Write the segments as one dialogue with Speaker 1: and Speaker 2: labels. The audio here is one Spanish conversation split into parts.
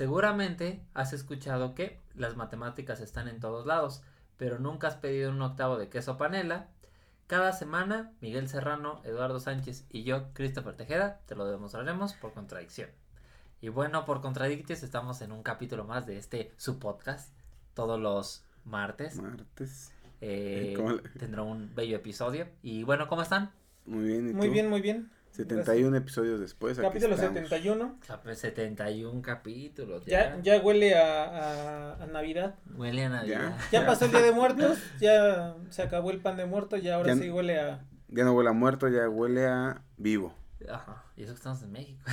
Speaker 1: Seguramente has escuchado que las matemáticas están en todos lados, pero nunca has pedido un octavo de queso panela. Cada semana, Miguel Serrano, Eduardo Sánchez y yo, Christopher Tejeda, te lo demostraremos por contradicción. Y bueno, por contradictios estamos en un capítulo más de este su podcast, todos los martes.
Speaker 2: Martes.
Speaker 1: Eh,
Speaker 2: ¿Cómo le-
Speaker 1: tendrá un bello episodio. Y bueno, ¿cómo están?
Speaker 2: Muy bien, ¿y
Speaker 3: Muy
Speaker 2: tú?
Speaker 3: bien, muy bien.
Speaker 2: 71 episodios después.
Speaker 3: Capítulo
Speaker 2: estamos.
Speaker 3: 71.
Speaker 1: Cap- 71 capítulos.
Speaker 3: Ya, ya huele a, a, a Navidad.
Speaker 1: Huele a Navidad.
Speaker 3: Ya pasó el Día de Muertos, ya se acabó el pan de muerto, ya ahora
Speaker 2: Ya-
Speaker 3: sí huele a...
Speaker 2: Ya no huele a muerto, ya huele a vivo.
Speaker 1: Ajá. Y eso que estamos en México.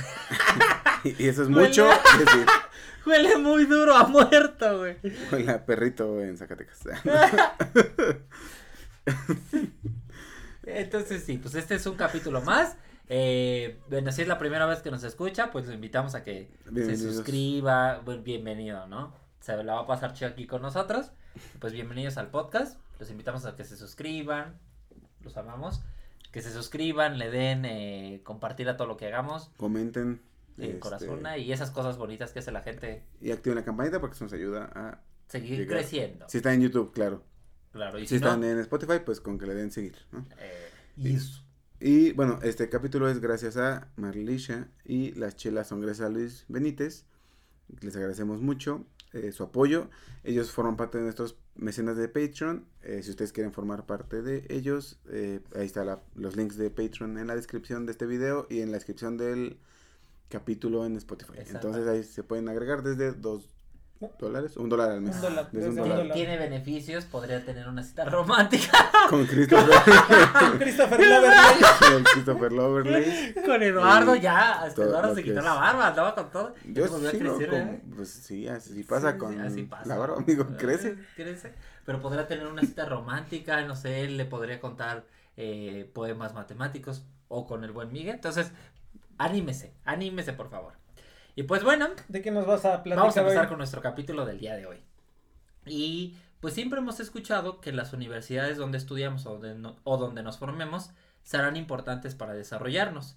Speaker 2: Y eso es
Speaker 1: Huele
Speaker 2: mucho
Speaker 1: a-
Speaker 2: decir.
Speaker 1: Huele muy duro a muerto, güey.
Speaker 2: Huele a perrito en Zacatecas.
Speaker 1: Entonces sí, pues este es un capítulo más. Eh, bueno, si es la primera vez que nos escucha, pues lo invitamos a que se suscriba. Bueno, bienvenido, ¿no? Se la va a pasar chido aquí con nosotros. Pues bienvenidos al podcast. Los invitamos a que se suscriban. Los amamos. Que se suscriban, le den eh, compartir a todo lo que hagamos.
Speaker 2: Comenten.
Speaker 1: En
Speaker 2: este,
Speaker 1: corazón y esas cosas bonitas que hace la gente
Speaker 2: Y activen la campanita porque eso nos ayuda a.
Speaker 1: seguir
Speaker 2: Llegar.
Speaker 1: creciendo.
Speaker 2: Si está en YouTube, claro.
Speaker 1: Claro, y
Speaker 2: Si
Speaker 1: si, no,
Speaker 2: están en Spotify, pues con que le den seguir, ¿no?
Speaker 1: eh, y eso.
Speaker 2: Y bueno, este capítulo es gracias a Marlisha y las chelas son gracias a Luis Benítez. Les agradecemos mucho eh, su apoyo. Ellos forman parte de nuestros mecenas de Patreon. Eh, si ustedes quieren formar parte de ellos, eh, ahí están los links de Patreon en la descripción de este video y en la descripción del capítulo en Spotify. Entonces ahí se pueden agregar desde dos dólares, un dólar al mes.
Speaker 3: Un dólar,
Speaker 2: Desde un
Speaker 3: desde un
Speaker 2: dólar.
Speaker 3: dólar.
Speaker 1: Tiene beneficios, podría tener una cita romántica
Speaker 2: Con Christopher,
Speaker 3: Christopher Loverley.
Speaker 2: con Christopher Loverley.
Speaker 1: con Eduardo, ya, hasta
Speaker 2: todo
Speaker 1: Eduardo se quitó
Speaker 2: es-
Speaker 1: la barba, andaba con todo. y
Speaker 2: Yo
Speaker 1: volvió a
Speaker 2: sí, ¿no?
Speaker 1: crecer, ¿eh?
Speaker 2: pues sí, así pasa
Speaker 1: Sí,
Speaker 2: con
Speaker 1: sí, así pasa.
Speaker 2: la barba, amigo,
Speaker 1: Eh,
Speaker 2: crece.
Speaker 1: crece. Pero podría tener una cita romántica, no sé, él le podría contar eh, poemas matemáticos o con el buen Miguel. Entonces, anímese, anímese por favor. Y pues bueno,
Speaker 3: ¿De qué nos vas a platicar
Speaker 1: Vamos a empezar
Speaker 3: hoy?
Speaker 1: con nuestro capítulo del día de hoy. Y pues siempre hemos escuchado que las universidades donde estudiamos o, de no- o donde nos formemos serán importantes para desarrollarnos.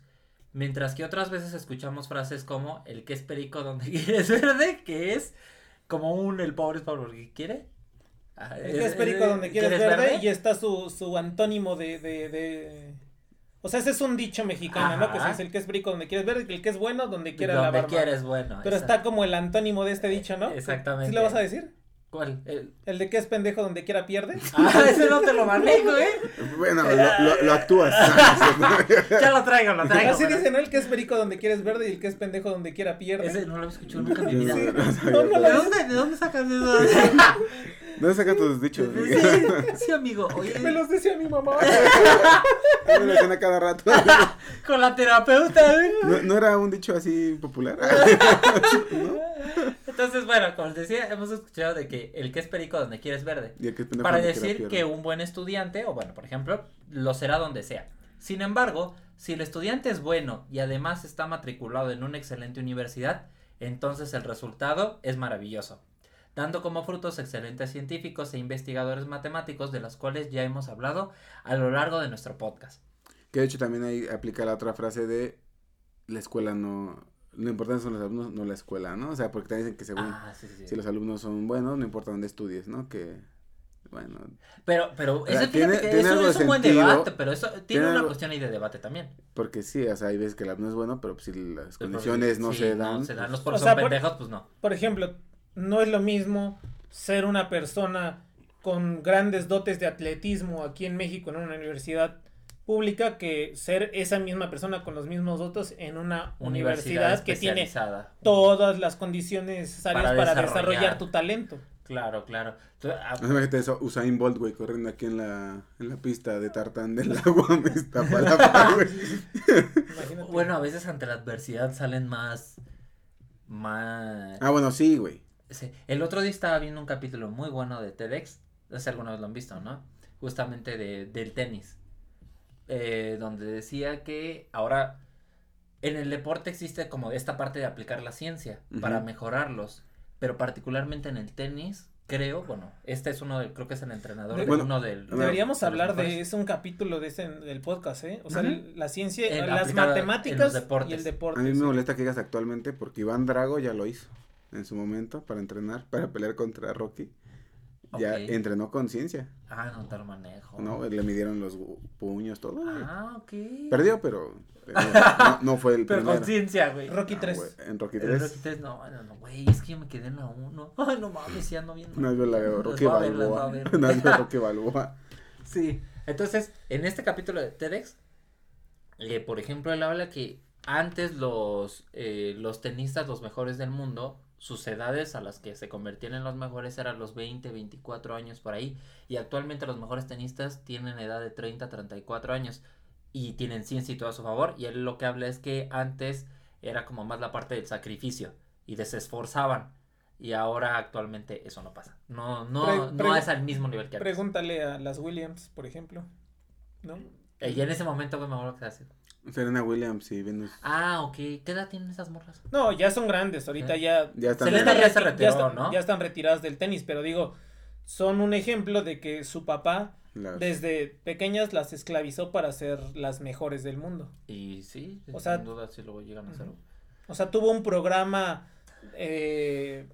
Speaker 1: Mientras que otras veces escuchamos frases como el que es perico donde quieres verde, que es como un el pobre es pobre porque quiere. Ah,
Speaker 3: El que es perico donde quieres verde, y está su, su antónimo de, de, de... O sea, ese es un dicho mexicano, ¿no? Que se dice el que es perico donde quieres verde y el que es bueno donde quiera
Speaker 1: donde
Speaker 3: la barba.
Speaker 1: quieres, bueno.
Speaker 3: Pero está como el antónimo de este dicho, ¿no?
Speaker 1: Exactamente.
Speaker 3: ¿Sí lo vas a decir?
Speaker 1: ¿Cuál? El-
Speaker 3: El de que es pendejo donde quiera pierde.
Speaker 1: Ah, ese no te lo manejo, ¿eh?
Speaker 2: Bueno, lo, lo, lo actúas.
Speaker 1: Ya lo traigo, lo traigo.
Speaker 3: Así
Speaker 1: pero-
Speaker 3: dice, ¿no? El que es perico donde quieres verde y el que es pendejo donde quiera pierde.
Speaker 1: Ese no lo he escuchado nunca en mi vida.
Speaker 2: Sí,
Speaker 1: ¿De
Speaker 2: no sabía,
Speaker 3: No, no
Speaker 2: pero-
Speaker 1: dónde, de dónde sacas eso?
Speaker 2: ¿Dónde sacas tus dichos?
Speaker 1: Sí, sí, amigo. Oye,
Speaker 3: Me los decía mi mamá.
Speaker 2: Me lo a cada rato.
Speaker 1: con la terapeuta. ¿eh?
Speaker 2: ¿No, no era un dicho así popular?
Speaker 1: Entonces, bueno, como les decía, hemos escuchado de que el que es perico donde quieres verde.
Speaker 2: Y el que es pendejo
Speaker 1: Para
Speaker 2: quiera
Speaker 1: decir que un buen estudiante, o bueno, por ejemplo, lo será donde sea. Sin embargo, si el estudiante es bueno y además está matriculado en una excelente universidad, entonces el resultado es maravilloso, dando como frutos excelentes científicos e investigadores matemáticos de los cuales ya hemos hablado a lo largo de nuestro podcast.
Speaker 2: Que de hecho también ahí aplica la otra frase de la escuela no... Lo importante son los alumnos, no la escuela, ¿no? O sea, porque también dicen que según
Speaker 1: Ah, sí, sí, sí.
Speaker 2: si los alumnos son buenos, no importa dónde estudies, ¿no? Que, bueno,
Speaker 1: Pero, pero, eso,
Speaker 2: tiene-
Speaker 1: fíjate que
Speaker 2: tiene
Speaker 1: eso
Speaker 2: algo
Speaker 1: es un buen
Speaker 2: sentido.
Speaker 1: debate, pero eso tiene,
Speaker 2: Tiene
Speaker 1: una
Speaker 2: algo-
Speaker 1: cuestión ahí de debate también.
Speaker 2: porque sí, o sea, hay veces que el alumno es bueno, pero pues, si las condiciones no
Speaker 1: sí,
Speaker 2: se dan.
Speaker 1: No se dan,
Speaker 2: pues,
Speaker 1: los por
Speaker 3: O
Speaker 1: son
Speaker 3: por-
Speaker 1: pendejos, pues no.
Speaker 3: Por ejemplo, no es lo mismo ser una persona con grandes dotes de atletismo aquí en México en una universidad pública que ser esa misma persona con los mismos dotes en una universidad, que tiene todas las condiciones necesarias
Speaker 1: Para
Speaker 3: para,
Speaker 1: desarrollar.
Speaker 3: desarrollar tu talento.
Speaker 1: Claro, claro. Entonces, ah,
Speaker 2: Imagínate eso, Usain Bolt, güey, corriendo aquí en la, en la pista de tartán del agua, me está güey.
Speaker 3: Imagínate.
Speaker 1: bueno, a veces ante la adversidad salen más. Más.
Speaker 2: Ah, bueno, sí, güey.
Speaker 1: Sí. El otro día estaba viendo un capítulo muy bueno de TEDx. No sé si alguna vez lo han visto, ¿no? Justamente de, del tenis. Eh, donde decía que ahora en el deporte existe como esta parte de aplicar la ciencia para mejorarlos. Pero particularmente en el tenis, creo, bueno, este es uno de, creo que es el entrenador
Speaker 3: De-
Speaker 2: Bueno,
Speaker 1: uno del.
Speaker 3: Deberíamos
Speaker 1: de los
Speaker 3: hablar de es un capítulo de ese del podcast, ¿eh? O sea, la ciencia,
Speaker 1: En-
Speaker 3: las matemáticas y el deporte.
Speaker 2: A mí me molesta que digas actualmente porque Iván Drago ya lo hizo en su momento para entrenar, para pelear contra Rocky. Ya
Speaker 1: Ok.
Speaker 2: entrenó con ciencia,
Speaker 1: Ah, no tal manejo.
Speaker 2: ¿no? Le midieron los puños, todo. güey.
Speaker 1: Ah, ok.
Speaker 2: Perdió, pero, pero no, no fue el
Speaker 1: Pero
Speaker 2: primero.
Speaker 1: con ciencia, güey.
Speaker 3: Rocky
Speaker 2: Ah,
Speaker 3: 3.
Speaker 2: güey, en Rocky
Speaker 1: El
Speaker 2: 3.
Speaker 1: Rocky 3, no, no, no, güey, es que yo me quedé en la 1. Ay, no mames, ya ando viendo.
Speaker 2: No vio la de Rocky Balboa. No vio Rocky Balboa.
Speaker 1: Sí, entonces, en este capítulo de TEDx, eh, por ejemplo, él habla que antes los, eh, los tenistas, los mejores del mundo, sus edades a las que se convertían en los mejores eran los 20, 24 años por ahí, y actualmente los mejores tenistas tienen edad de 30, 34 años, y tienen ciencia y todo a su favor, y él lo que habla es que antes era como más la parte del sacrificio, y de se esforzaban, y ahora actualmente eso no pasa, no, no,
Speaker 3: Pre-
Speaker 1: no es al mismo nivel que antes.
Speaker 3: Pregúntale a las Williams, por ejemplo. ¿No?
Speaker 1: Eh, y en ese momento, me acuerdo que hace.
Speaker 2: Serena Williams y Venus.
Speaker 1: Ah, ok. ¿Qué edad tienen esas morras?
Speaker 3: No, ya son grandes, ahorita
Speaker 1: ¿Eh?
Speaker 3: ya
Speaker 2: Ya están
Speaker 1: Selena ya se
Speaker 3: están-
Speaker 1: ¿no?
Speaker 3: ya están retiradas del tenis, pero digo, son un ejemplo de que su papá
Speaker 2: las-
Speaker 3: desde pequeñas las esclavizó para ser las mejores del mundo.
Speaker 1: Y sí,
Speaker 3: O
Speaker 1: sin
Speaker 3: sea-
Speaker 1: duda sí lo llegan a hacer.
Speaker 3: O sea, tuvo un programa eh,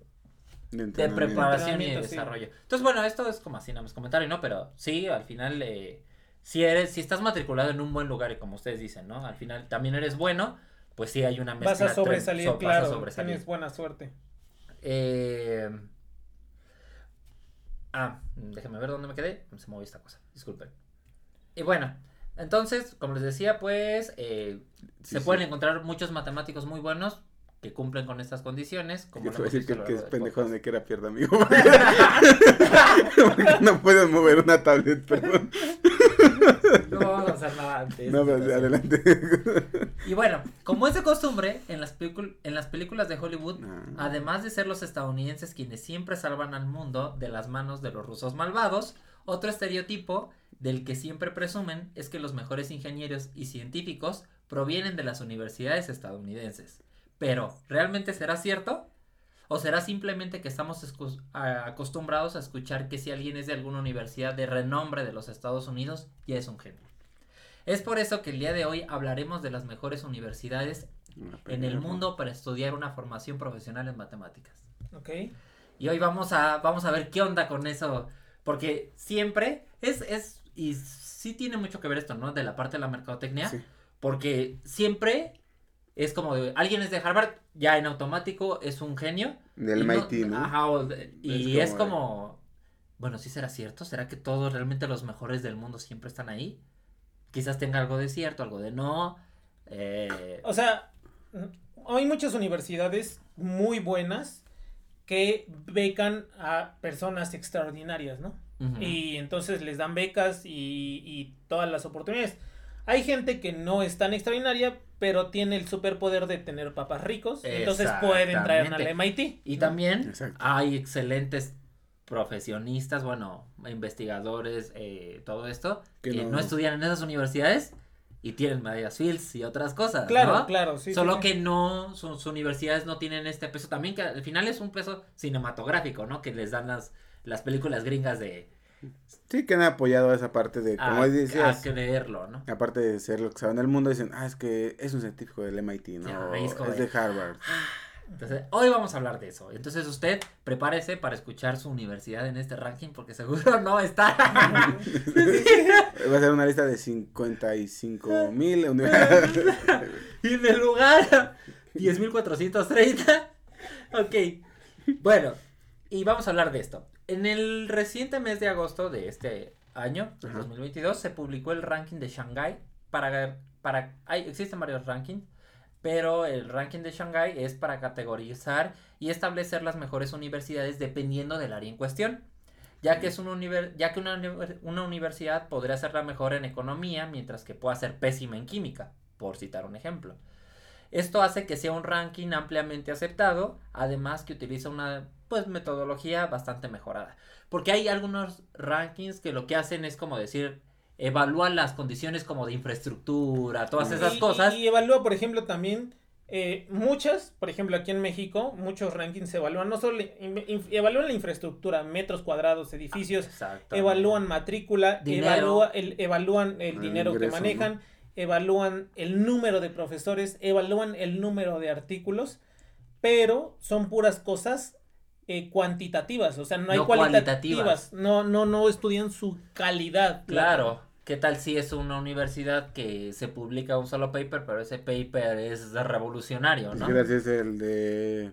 Speaker 2: de,
Speaker 1: preparación y de
Speaker 3: sí.
Speaker 1: desarrollo. Entonces, bueno, esto es como así, nada más comentario, ¿no? Pero sí, al final, eh, si eres, si estás matriculado en un buen lugar y como ustedes dicen, ¿no? Al final también eres bueno, pues sí hay una mezcla.
Speaker 3: vas a sobresalir,
Speaker 1: so- vas a
Speaker 3: claro,
Speaker 1: sobresalir.
Speaker 3: tienes buena suerte.
Speaker 1: Eh, Ah, déjenme ver dónde me quedé. Se movió esta cosa, disculpen. Y bueno, entonces, como les decía, pues eh,
Speaker 2: Sí,
Speaker 1: se
Speaker 2: sí.
Speaker 1: pueden encontrar muchos matemáticos muy buenos que cumplen con estas condiciones. Como
Speaker 2: te voy a decir que el que es pendejo donde quiera pierda, amigo. No puedes mover una tablet, perdón.
Speaker 1: No vamos a hacer nada antes.
Speaker 2: No, pero adelante.
Speaker 1: Y bueno, como es de costumbre, en las, en las películas de Hollywood,
Speaker 2: Ah.
Speaker 1: además de ser los estadounidenses quienes siempre salvan al mundo de las manos de los rusos malvados, otro estereotipo del que siempre presumen es que los mejores ingenieros y científicos provienen de las universidades estadounidenses. Pero, ¿realmente será cierto? ¿O será simplemente que estamos acostumbrados a escuchar que si alguien es de alguna universidad de renombre de los Estados Unidos, ya es un genio? Es por eso que el día de hoy hablaremos de las mejores universidades en el mundo para estudiar una formación profesional en matemáticas.
Speaker 3: ¿Ok?
Speaker 1: Y hoy vamos a, vamos a ver qué onda con eso, porque siempre es, es, y sí tiene mucho que ver esto, ¿no? De la parte de la mercadotecnia,
Speaker 2: Sí.
Speaker 1: porque siempre es como de, alguien es de Harvard, ya en automático es un genio.
Speaker 2: Del MIT, ¿no?
Speaker 1: Ajá, o de- y
Speaker 2: Es
Speaker 1: es
Speaker 2: como
Speaker 1: bueno, ¿sí será cierto? ¿Será que todos realmente los mejores del mundo siempre están ahí? Quizás tenga algo de cierto, algo de no. eh,
Speaker 3: O sea, hay muchas universidades muy buenas que becan a personas extraordinarias, ¿no? Y entonces les dan becas y, y todas las oportunidades. Hay gente que no es tan extraordinaria, pero tiene el superpoder de tener papás ricos. Entonces pueden traer al. MIT.
Speaker 1: Y
Speaker 3: ¿no?
Speaker 1: también
Speaker 2: Exacto.
Speaker 1: hay excelentes profesionistas, bueno, investigadores, eh, todo esto,
Speaker 2: Que
Speaker 1: que, no...
Speaker 2: no-
Speaker 1: estudian en esas universidades y tienen medallas Fields y otras cosas.
Speaker 3: Claro,
Speaker 1: ¿no?
Speaker 3: claro, sí.
Speaker 1: Solo
Speaker 3: sí.
Speaker 1: que no, sus universidades no tienen este peso también, que al final es un peso cinematográfico, ¿no? Que les dan las, las películas gringas de
Speaker 2: Sí, que han apoyado esa parte de, como
Speaker 1: a,
Speaker 2: decías,
Speaker 1: a creerlo, ¿no?
Speaker 2: aparte de ser lo que saben del mundo, dicen, ah, es que es un científico del MIT, ¿no?
Speaker 1: Ya, es de-
Speaker 2: de Harvard.
Speaker 1: Entonces, hoy vamos a hablar de eso. Entonces, usted prepárese para escuchar su universidad en este ranking porque seguro no está.
Speaker 2: Va a ser una lista de 55 mil universidades.
Speaker 1: y en el lugar 10.430. Ok. Bueno. Y vamos a hablar de esto. En el reciente mes de agosto de este año,
Speaker 2: Ajá.
Speaker 1: 2022, se publicó el ranking de Shanghái para... para hay, existen varios rankings, pero el ranking de Shanghái es para categorizar y establecer las mejores universidades dependiendo del área en cuestión. Ya que, es univer- ya que una, una universidad podría ser la mejor en economía, mientras que pueda ser pésima en química, por citar un ejemplo. Esto hace que sea un ranking ampliamente aceptado, además que utiliza una pues metodología bastante mejorada. Porque hay algunos rankings que lo que hacen es como decir, evalúan las condiciones como de infraestructura, todas esas
Speaker 3: Y-
Speaker 1: cosas.
Speaker 3: Y, y evalúa, por ejemplo, también eh, muchas, por ejemplo, aquí en México, muchos rankings se evalúan, no solo in- in- evalúan la infraestructura, metros cuadrados, edificios, evalúan matrícula,
Speaker 1: Dinero.
Speaker 3: evalúa el, evalúan el
Speaker 2: El
Speaker 3: dinero que manejan, evalúan el número de profesores, evalúan el número de artículos, pero son puras cosas eh, cuantitativas, o sea, no hay
Speaker 1: No
Speaker 3: cualitativas,
Speaker 1: cualitativas.
Speaker 3: no, no, no estudian su calidad.
Speaker 1: Claro. ¿Qué tal si es una universidad que se publica un solo paper, pero ese paper es revolucionario, ¿no?
Speaker 2: ¿Qué tal si es el de.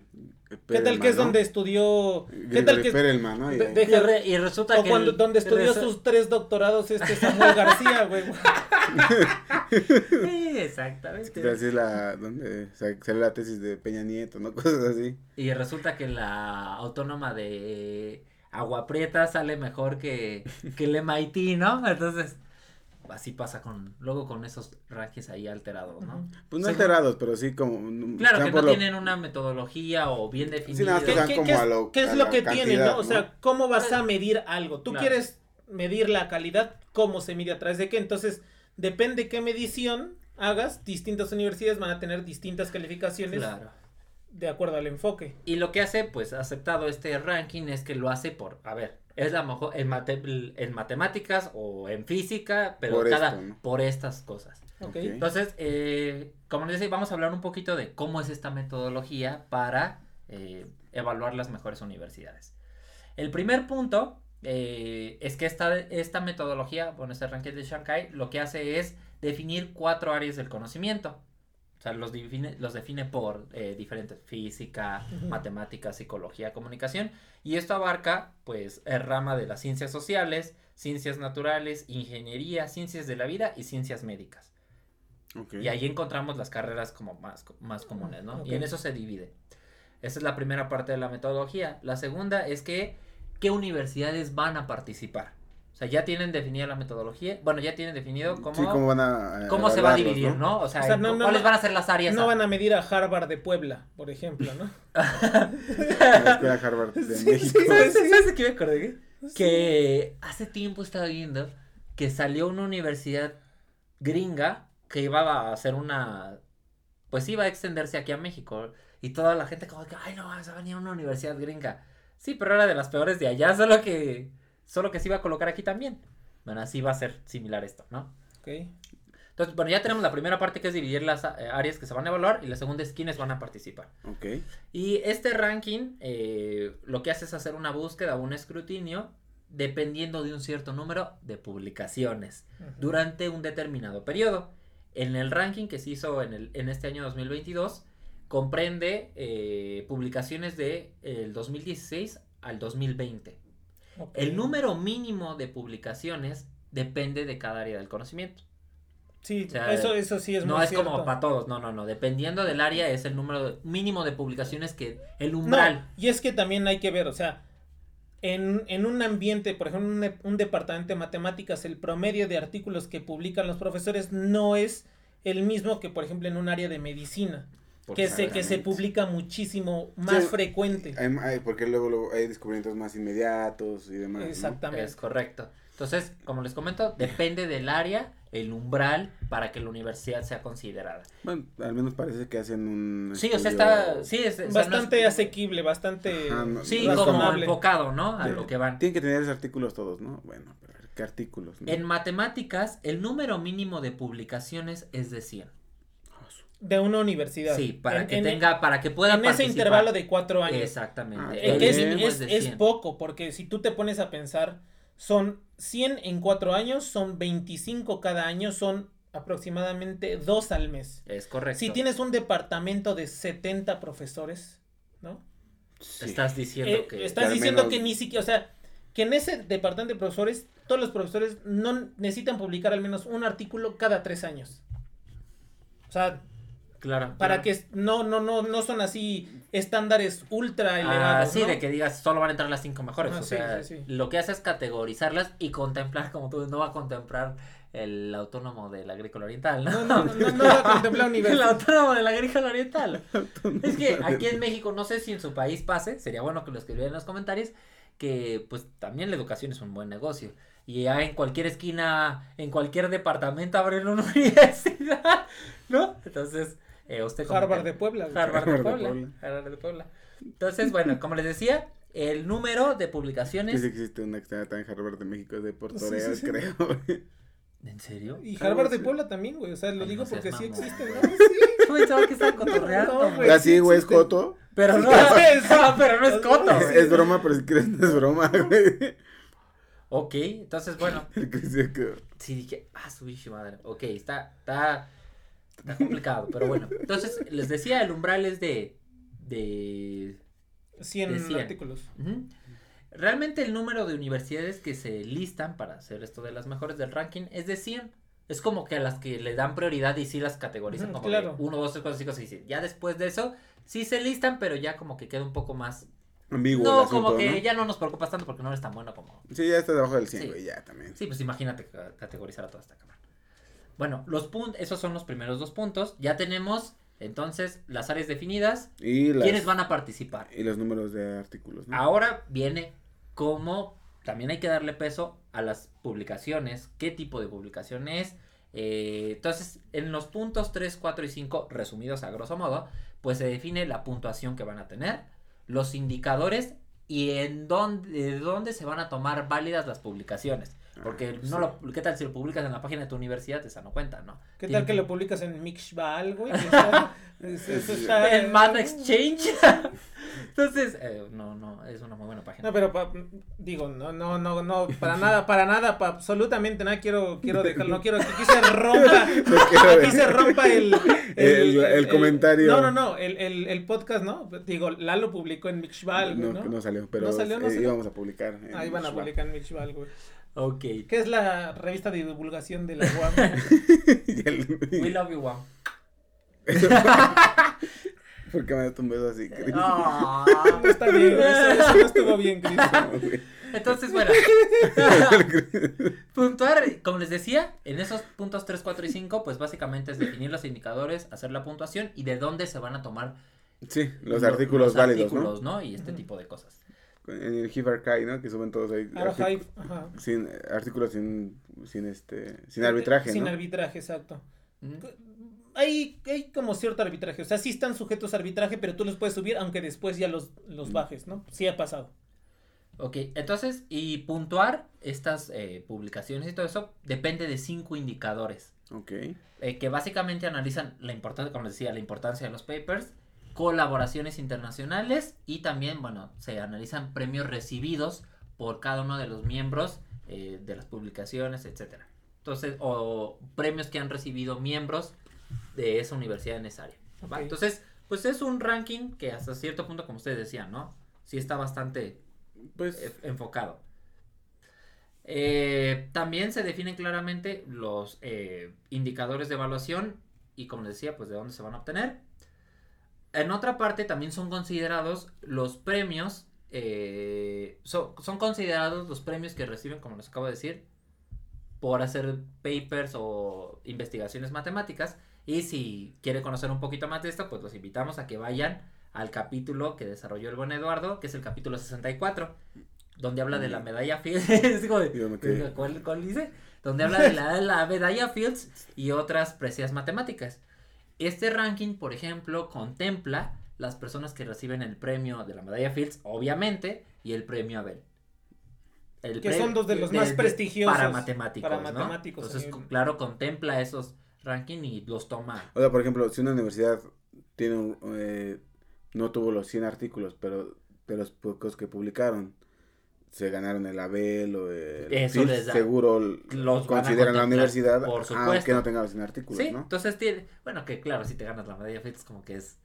Speaker 3: ¿Qué tal que es donde estudió? ¿Qué tal que
Speaker 2: Perelman, ¿no? Y-
Speaker 3: de-
Speaker 1: Y,
Speaker 3: deja-
Speaker 1: re- y resulta
Speaker 3: o
Speaker 1: que
Speaker 3: cuando,
Speaker 1: el-
Speaker 3: donde estudió sus tres doctorados este Samuel García, güey.
Speaker 1: Sí, exactamente.
Speaker 2: ¿Qué tal si es la. donde sa- sale la tesis de Peña Nieto, ¿no? Cosas así.
Speaker 1: Y resulta que la autónoma de Agua Prieta sale mejor que, que el MIT, ¿no? Entonces, así pasa con, luego con esos rankings ahí alterados, ¿no?
Speaker 2: Pues no
Speaker 1: Sí.
Speaker 2: alterados, pero sí como.
Speaker 1: Claro
Speaker 2: están
Speaker 1: que no
Speaker 2: lo-
Speaker 1: tienen una metodología o bien definida.
Speaker 2: nada más que
Speaker 3: ¿Qué,
Speaker 2: como
Speaker 3: qué es,
Speaker 2: a lo-
Speaker 3: qué es
Speaker 2: a
Speaker 3: lo que tienen,
Speaker 2: cantidad,
Speaker 3: no? O
Speaker 2: ¿no?
Speaker 3: sea, ¿cómo vas a medir algo? Tú
Speaker 1: Claro.
Speaker 3: quieres medir la calidad, ¿cómo se mide a través de qué? Entonces, depende qué medición hagas, distintas universidades van a tener distintas calificaciones
Speaker 1: Claro.
Speaker 3: de acuerdo al enfoque.
Speaker 1: Y lo que hace, pues, aceptado este ranking es que lo hace por, a ver, es la mejor en, mate- en matemáticas o en física, pero
Speaker 2: Por
Speaker 1: cada,
Speaker 2: esto, ¿no?
Speaker 1: por estas cosas. Entonces, eh, como les decía, vamos a hablar un poquito de cómo es esta metodología para eh, evaluar las mejores universidades. El primer punto eh, es que esta, esta metodología, bueno, este ranking de Shanghai, lo que hace es definir cuatro áreas del conocimiento. O sea, los define, los define por eh, diferentes, física,
Speaker 3: Ujú.
Speaker 1: matemáticas, psicología, comunicación. Y esto abarca, pues, el rama de las ciencias sociales, ciencias naturales, ingeniería, ciencias de la vida y ciencias médicas. Y ahí encontramos las carreras como más, más comunes, ¿no? Y en eso se divide. Esa es la primera parte de la metodología. La segunda es que, ¿qué universidades van a participar? O sea, ya tienen definida la metodología. Bueno, ya tienen definido cómo,
Speaker 2: Sí, cómo van a.
Speaker 1: cómo se va a dividir, ¿no? O sea,
Speaker 3: O sea, no,
Speaker 1: cu-
Speaker 3: no,
Speaker 1: ¿cuáles
Speaker 3: no.
Speaker 1: van a ser las áreas?
Speaker 3: No
Speaker 1: a-
Speaker 3: van a medir a Harvard de Puebla, por ejemplo, ¿no?
Speaker 2: La Harvard de
Speaker 3: Sí,
Speaker 2: México.
Speaker 3: sí,
Speaker 1: ¿Sabes, ¿sabes de qué me acordé? Que hace tiempo estaba viendo que salió una universidad gringa que iba a hacer una. Pues iba a extenderse aquí a México. Y toda la gente, como que, ay, no, se va a venir una universidad gringa. Sí, pero era de las peores de allá, solo que. Solo que se iba a colocar aquí también. Bueno, así va a ser similar esto, ¿no?
Speaker 3: Ok.
Speaker 1: Entonces, bueno, ya tenemos la primera parte que es dividir las eh, áreas que se van a evaluar y la segunda es quiénes van a participar.
Speaker 2: Ok.
Speaker 1: Y este ranking eh, lo que hace es hacer una búsqueda o un escrutinio dependiendo de un cierto número de publicaciones durante un determinado periodo. En el ranking que se hizo en, el, en este año 2022 comprende eh, publicaciones de el 2016 al 2020. El número mínimo de publicaciones depende de cada área del conocimiento.
Speaker 3: Sí,
Speaker 1: o sea,
Speaker 3: eso, eso sí es
Speaker 1: no
Speaker 3: muy
Speaker 1: es
Speaker 3: cierto.
Speaker 1: como para todos, no, no, no. Dependiendo del área es el número mínimo de publicaciones que el
Speaker 3: No,
Speaker 1: umbral.
Speaker 3: y es que también hay que ver, o sea, en, en un ambiente, por ejemplo, un, un departamento de matemáticas, el promedio de artículos que publican los profesores no es el mismo que, por ejemplo, en un área de medicina, que se, que se publica muchísimo más
Speaker 2: Sí,
Speaker 3: frecuente.
Speaker 2: Hay- hay- porque luego, luego hay descubrimientos más inmediatos y demás. ¿no?
Speaker 3: Exactamente.
Speaker 1: Es correcto. Entonces, como les comento, depende del área, el umbral para que la universidad sea considerada.
Speaker 2: Bueno, al menos parece que hacen un.
Speaker 1: Sí, o sea, está, sí, es, o sea, no es-
Speaker 3: Bastante asequible, bastante
Speaker 2: Ajá, no-
Speaker 1: sí, como enfocado, ¿no? A
Speaker 2: Sí.
Speaker 1: lo que van.
Speaker 2: Tienen que tener esos artículos todos, ¿no? Bueno, ¿qué artículos? no?
Speaker 1: En matemáticas, el número mínimo de publicaciones es de 100.
Speaker 3: De una universidad.
Speaker 1: Sí, para
Speaker 3: En-
Speaker 1: que
Speaker 3: en-
Speaker 1: tenga, para que pueda
Speaker 3: en ese
Speaker 1: participar.
Speaker 3: intervalo de cuatro años.
Speaker 1: Exactamente.
Speaker 2: Ah,
Speaker 3: Eh, es, es- es
Speaker 1: 100.
Speaker 3: poco, porque si tú te pones a pensar, son 100 en cuatro años, son 25 cada año, son aproximadamente dos al mes.
Speaker 1: Es correcto.
Speaker 3: Si tienes un departamento de 70 profesores, ¿no?
Speaker 2: Sí.
Speaker 1: Estás diciendo
Speaker 3: Eh,
Speaker 1: que...
Speaker 3: estás diciendo
Speaker 2: menos-
Speaker 3: que ni siquiera, o sea, que en ese departamento de profesores, todos los profesores no necesitan publicar al menos un artículo cada tres años. O sea,
Speaker 1: Claro.
Speaker 3: para
Speaker 1: claro.
Speaker 3: que no, no, no, no son así estándares ultra
Speaker 1: Ah,
Speaker 3: elevados.
Speaker 1: sí,
Speaker 3: ¿no?
Speaker 1: de que digas solo van a entrar las cinco mejores.
Speaker 3: Ah,
Speaker 1: o
Speaker 3: sí,
Speaker 1: sea,
Speaker 3: sí, sí.
Speaker 1: lo que hace es categorizarlas y contemplar, como tú, no va a contemplar el autónomo del agrícola oriental, ¿no?
Speaker 3: No, no, no, no, no va a contemplar
Speaker 1: el
Speaker 3: universidad.
Speaker 1: autónomo del agrícola oriental. es que aquí en México, no sé si en su país pase, sería bueno que lo escribieran en los comentarios, que pues también la educación es un buen negocio. Y ya en cualquier esquina, en cualquier departamento abren una universidad, ¿no? Entonces, eh, usted
Speaker 3: Harvard de Puebla.
Speaker 1: Harvard de Puebla. Harvard de Puebla. Entonces, bueno, como les decía, el número de publicaciones.
Speaker 2: sí existe una que tan Harvard de México de Portoreas,
Speaker 3: sí, sí.
Speaker 2: creo.
Speaker 1: ¿En serio?
Speaker 3: Y
Speaker 2: Harvard,
Speaker 3: de. Puebla también, güey. O sea, lo
Speaker 1: Ay,
Speaker 3: digo
Speaker 1: no
Speaker 3: porque sí
Speaker 1: mamón,
Speaker 3: existen,
Speaker 1: güey.
Speaker 3: ¿no? Sí.
Speaker 1: Yo pensaba que estaban cotorreando.
Speaker 3: No,
Speaker 1: güey.
Speaker 2: Así,
Speaker 3: sí
Speaker 2: güey, es
Speaker 3: existe.
Speaker 2: Joto.
Speaker 1: Pero no, no, pero no es coto.
Speaker 2: Es, es broma, pero si quieres no es broma, güey.
Speaker 1: Ok, entonces, bueno, sí dije, ah, su bicho madre. Ok, está, está, está complicado, pero bueno. Entonces, les decía, el umbral es de, de
Speaker 3: 100
Speaker 1: De 100.
Speaker 3: artículos.
Speaker 1: Realmente el número de universidades que se listan para hacer esto de las mejores del ranking es de 100. Es como que a las que le dan prioridad y sí las categorizan
Speaker 3: Ujú,
Speaker 1: como
Speaker 3: claro.
Speaker 1: 1, 2, 3, 4, 5, 6, 7. Ya después de eso, sí se listan, pero ya como que queda un poco más...
Speaker 2: Ambiguo
Speaker 1: no,
Speaker 2: asunto,
Speaker 1: como que
Speaker 2: ¿no?
Speaker 1: ya no nos preocupas tanto porque no eres tan bueno como...
Speaker 2: Sí, ya está debajo del 100,
Speaker 1: Sí.
Speaker 2: güey, ya también.
Speaker 1: Sí, pues imagínate ca- categorizar a toda esta cámara. Bueno, los puntos, esos son los primeros dos puntos. Ya tenemos entonces las áreas definidas.
Speaker 2: Y, las,
Speaker 1: ¿Quiénes van a participar?
Speaker 2: y los números de artículos, ¿no?
Speaker 1: Ahora viene cómo también hay que darle peso a las publicaciones, qué tipo de publicación es. Eh, entonces, en los puntos 3, 4 y 5, resumidos a grosso modo, pues se define la puntuación que van a tener, los indicadores y en dónde, de dónde se van a tomar válidas las publicaciones. Porque
Speaker 2: Ah,
Speaker 1: no
Speaker 2: sí.
Speaker 1: lo, ¿qué tal si lo publicas en la página de tu universidad? Esa no cuenta, ¿no?
Speaker 3: ¿Qué
Speaker 1: Tiene
Speaker 3: tal que lo publicas en Mixbal, güey?
Speaker 1: En Math Exchange. Entonces, eh, no, no, es una muy buena página.
Speaker 3: No, pero pa- digo, no, no, no, no, para nada, para nada, para absolutamente nada quiero, quiero dejarlo, no quiero que aquí se rompa,
Speaker 2: No quiero
Speaker 3: aquí se rompa el,
Speaker 2: El- el comentario.
Speaker 3: No, no, no, el, el, el podcast, ¿no? Digo, Lalo publicó en Mixbal, güey,
Speaker 2: no,
Speaker 3: ¿no?
Speaker 2: no salió, pero
Speaker 3: No salió, no
Speaker 2: eh,
Speaker 3: salió.
Speaker 2: íbamos a publicar. en
Speaker 3: Ahí van a publicar en Mixbal, güey.
Speaker 1: Ok.
Speaker 3: ¿Qué es la revista de divulgación de la UAM?
Speaker 1: We love you, Juan.
Speaker 2: ¿Por qué me das un beso así, Chris?
Speaker 1: Ah.
Speaker 3: No está bien, eso, eso no estuvo bien, Cris.
Speaker 2: No, güey.
Speaker 1: Entonces, bueno. Puntuar, como les decía, en esos puntos 3, 4 y 5, pues básicamente es definir los indicadores, hacer la puntuación y de dónde se van a tomar
Speaker 2: Sí, los
Speaker 1: lo-
Speaker 2: artículos
Speaker 1: los
Speaker 2: válidos,
Speaker 1: artículos, ¿no? Y este tipo de cosas.
Speaker 2: En el Hive Archive, ¿no? Que suben todos ahí.
Speaker 3: Ahora,
Speaker 2: artic-
Speaker 3: Hive, ajá.
Speaker 2: sin, eh, artículos sin, sin, este, sin arbitraje,
Speaker 3: Sin
Speaker 2: ¿no?
Speaker 3: arbitraje, exacto.
Speaker 1: ¿Mm?
Speaker 3: Hay, hay como cierto arbitraje, o sea, sí están sujetos a arbitraje, pero tú los puedes subir aunque después ya los, los bajes, ¿no? Sí ha pasado.
Speaker 1: Ok, entonces, y puntuar estas eh, publicaciones y todo eso depende de cinco indicadores.
Speaker 2: Ok.
Speaker 1: eh, que básicamente analizan la importancia, como les decía, la importancia de los papers, colaboraciones internacionales y también, bueno, se analizan premios recibidos por cada uno de los miembros eh, de las publicaciones, etcétera. Entonces, o premios que han recibido miembros de esa universidad en esa área. Entonces, pues es un ranking que hasta cierto punto, como ustedes decían, ¿no? Sí está bastante
Speaker 2: Pues,
Speaker 1: eh, enfocado. Eh, también se definen claramente los eh, indicadores de evaluación y como les decía, pues de dónde se van a obtener. En otra parte también son considerados los premios, eh, so- son considerados los premios que reciben, como les acabo de decir, por hacer papers o investigaciones matemáticas. Y si quiere conocer un poquito más de esto, pues los invitamos a que vayan al capítulo que desarrolló el buen Eduardo, que es el capítulo 64, donde habla de la medalla Fields. ¿cuál, cuál dice? Donde habla de la, la medalla Fields y otras precias matemáticas. Este ranking, por ejemplo, contempla las personas que reciben el premio de la medalla Fields, obviamente, y el premio Abel. El
Speaker 3: Que
Speaker 1: pre-
Speaker 3: son dos de los más prestigiosos
Speaker 1: Para matemáticos.
Speaker 3: para
Speaker 1: ¿no?
Speaker 3: matemáticos,
Speaker 1: Entonces, claro, contempla esos ranking y los toma.
Speaker 2: o sea, por ejemplo, si una universidad tiene un, eh, no tuvo los 100 artículos, pero de los pocos que publicaron se ganaron el Abel o el
Speaker 1: Eso les da-
Speaker 2: seguro
Speaker 1: los
Speaker 2: consideran la universidad
Speaker 1: por
Speaker 2: aunque
Speaker 1: supuesto.
Speaker 2: no tenga los 100 artículos,
Speaker 1: Sí,
Speaker 2: ¿no?
Speaker 1: entonces tiene, bueno, que claro, si te ganas la medalla Fields como que es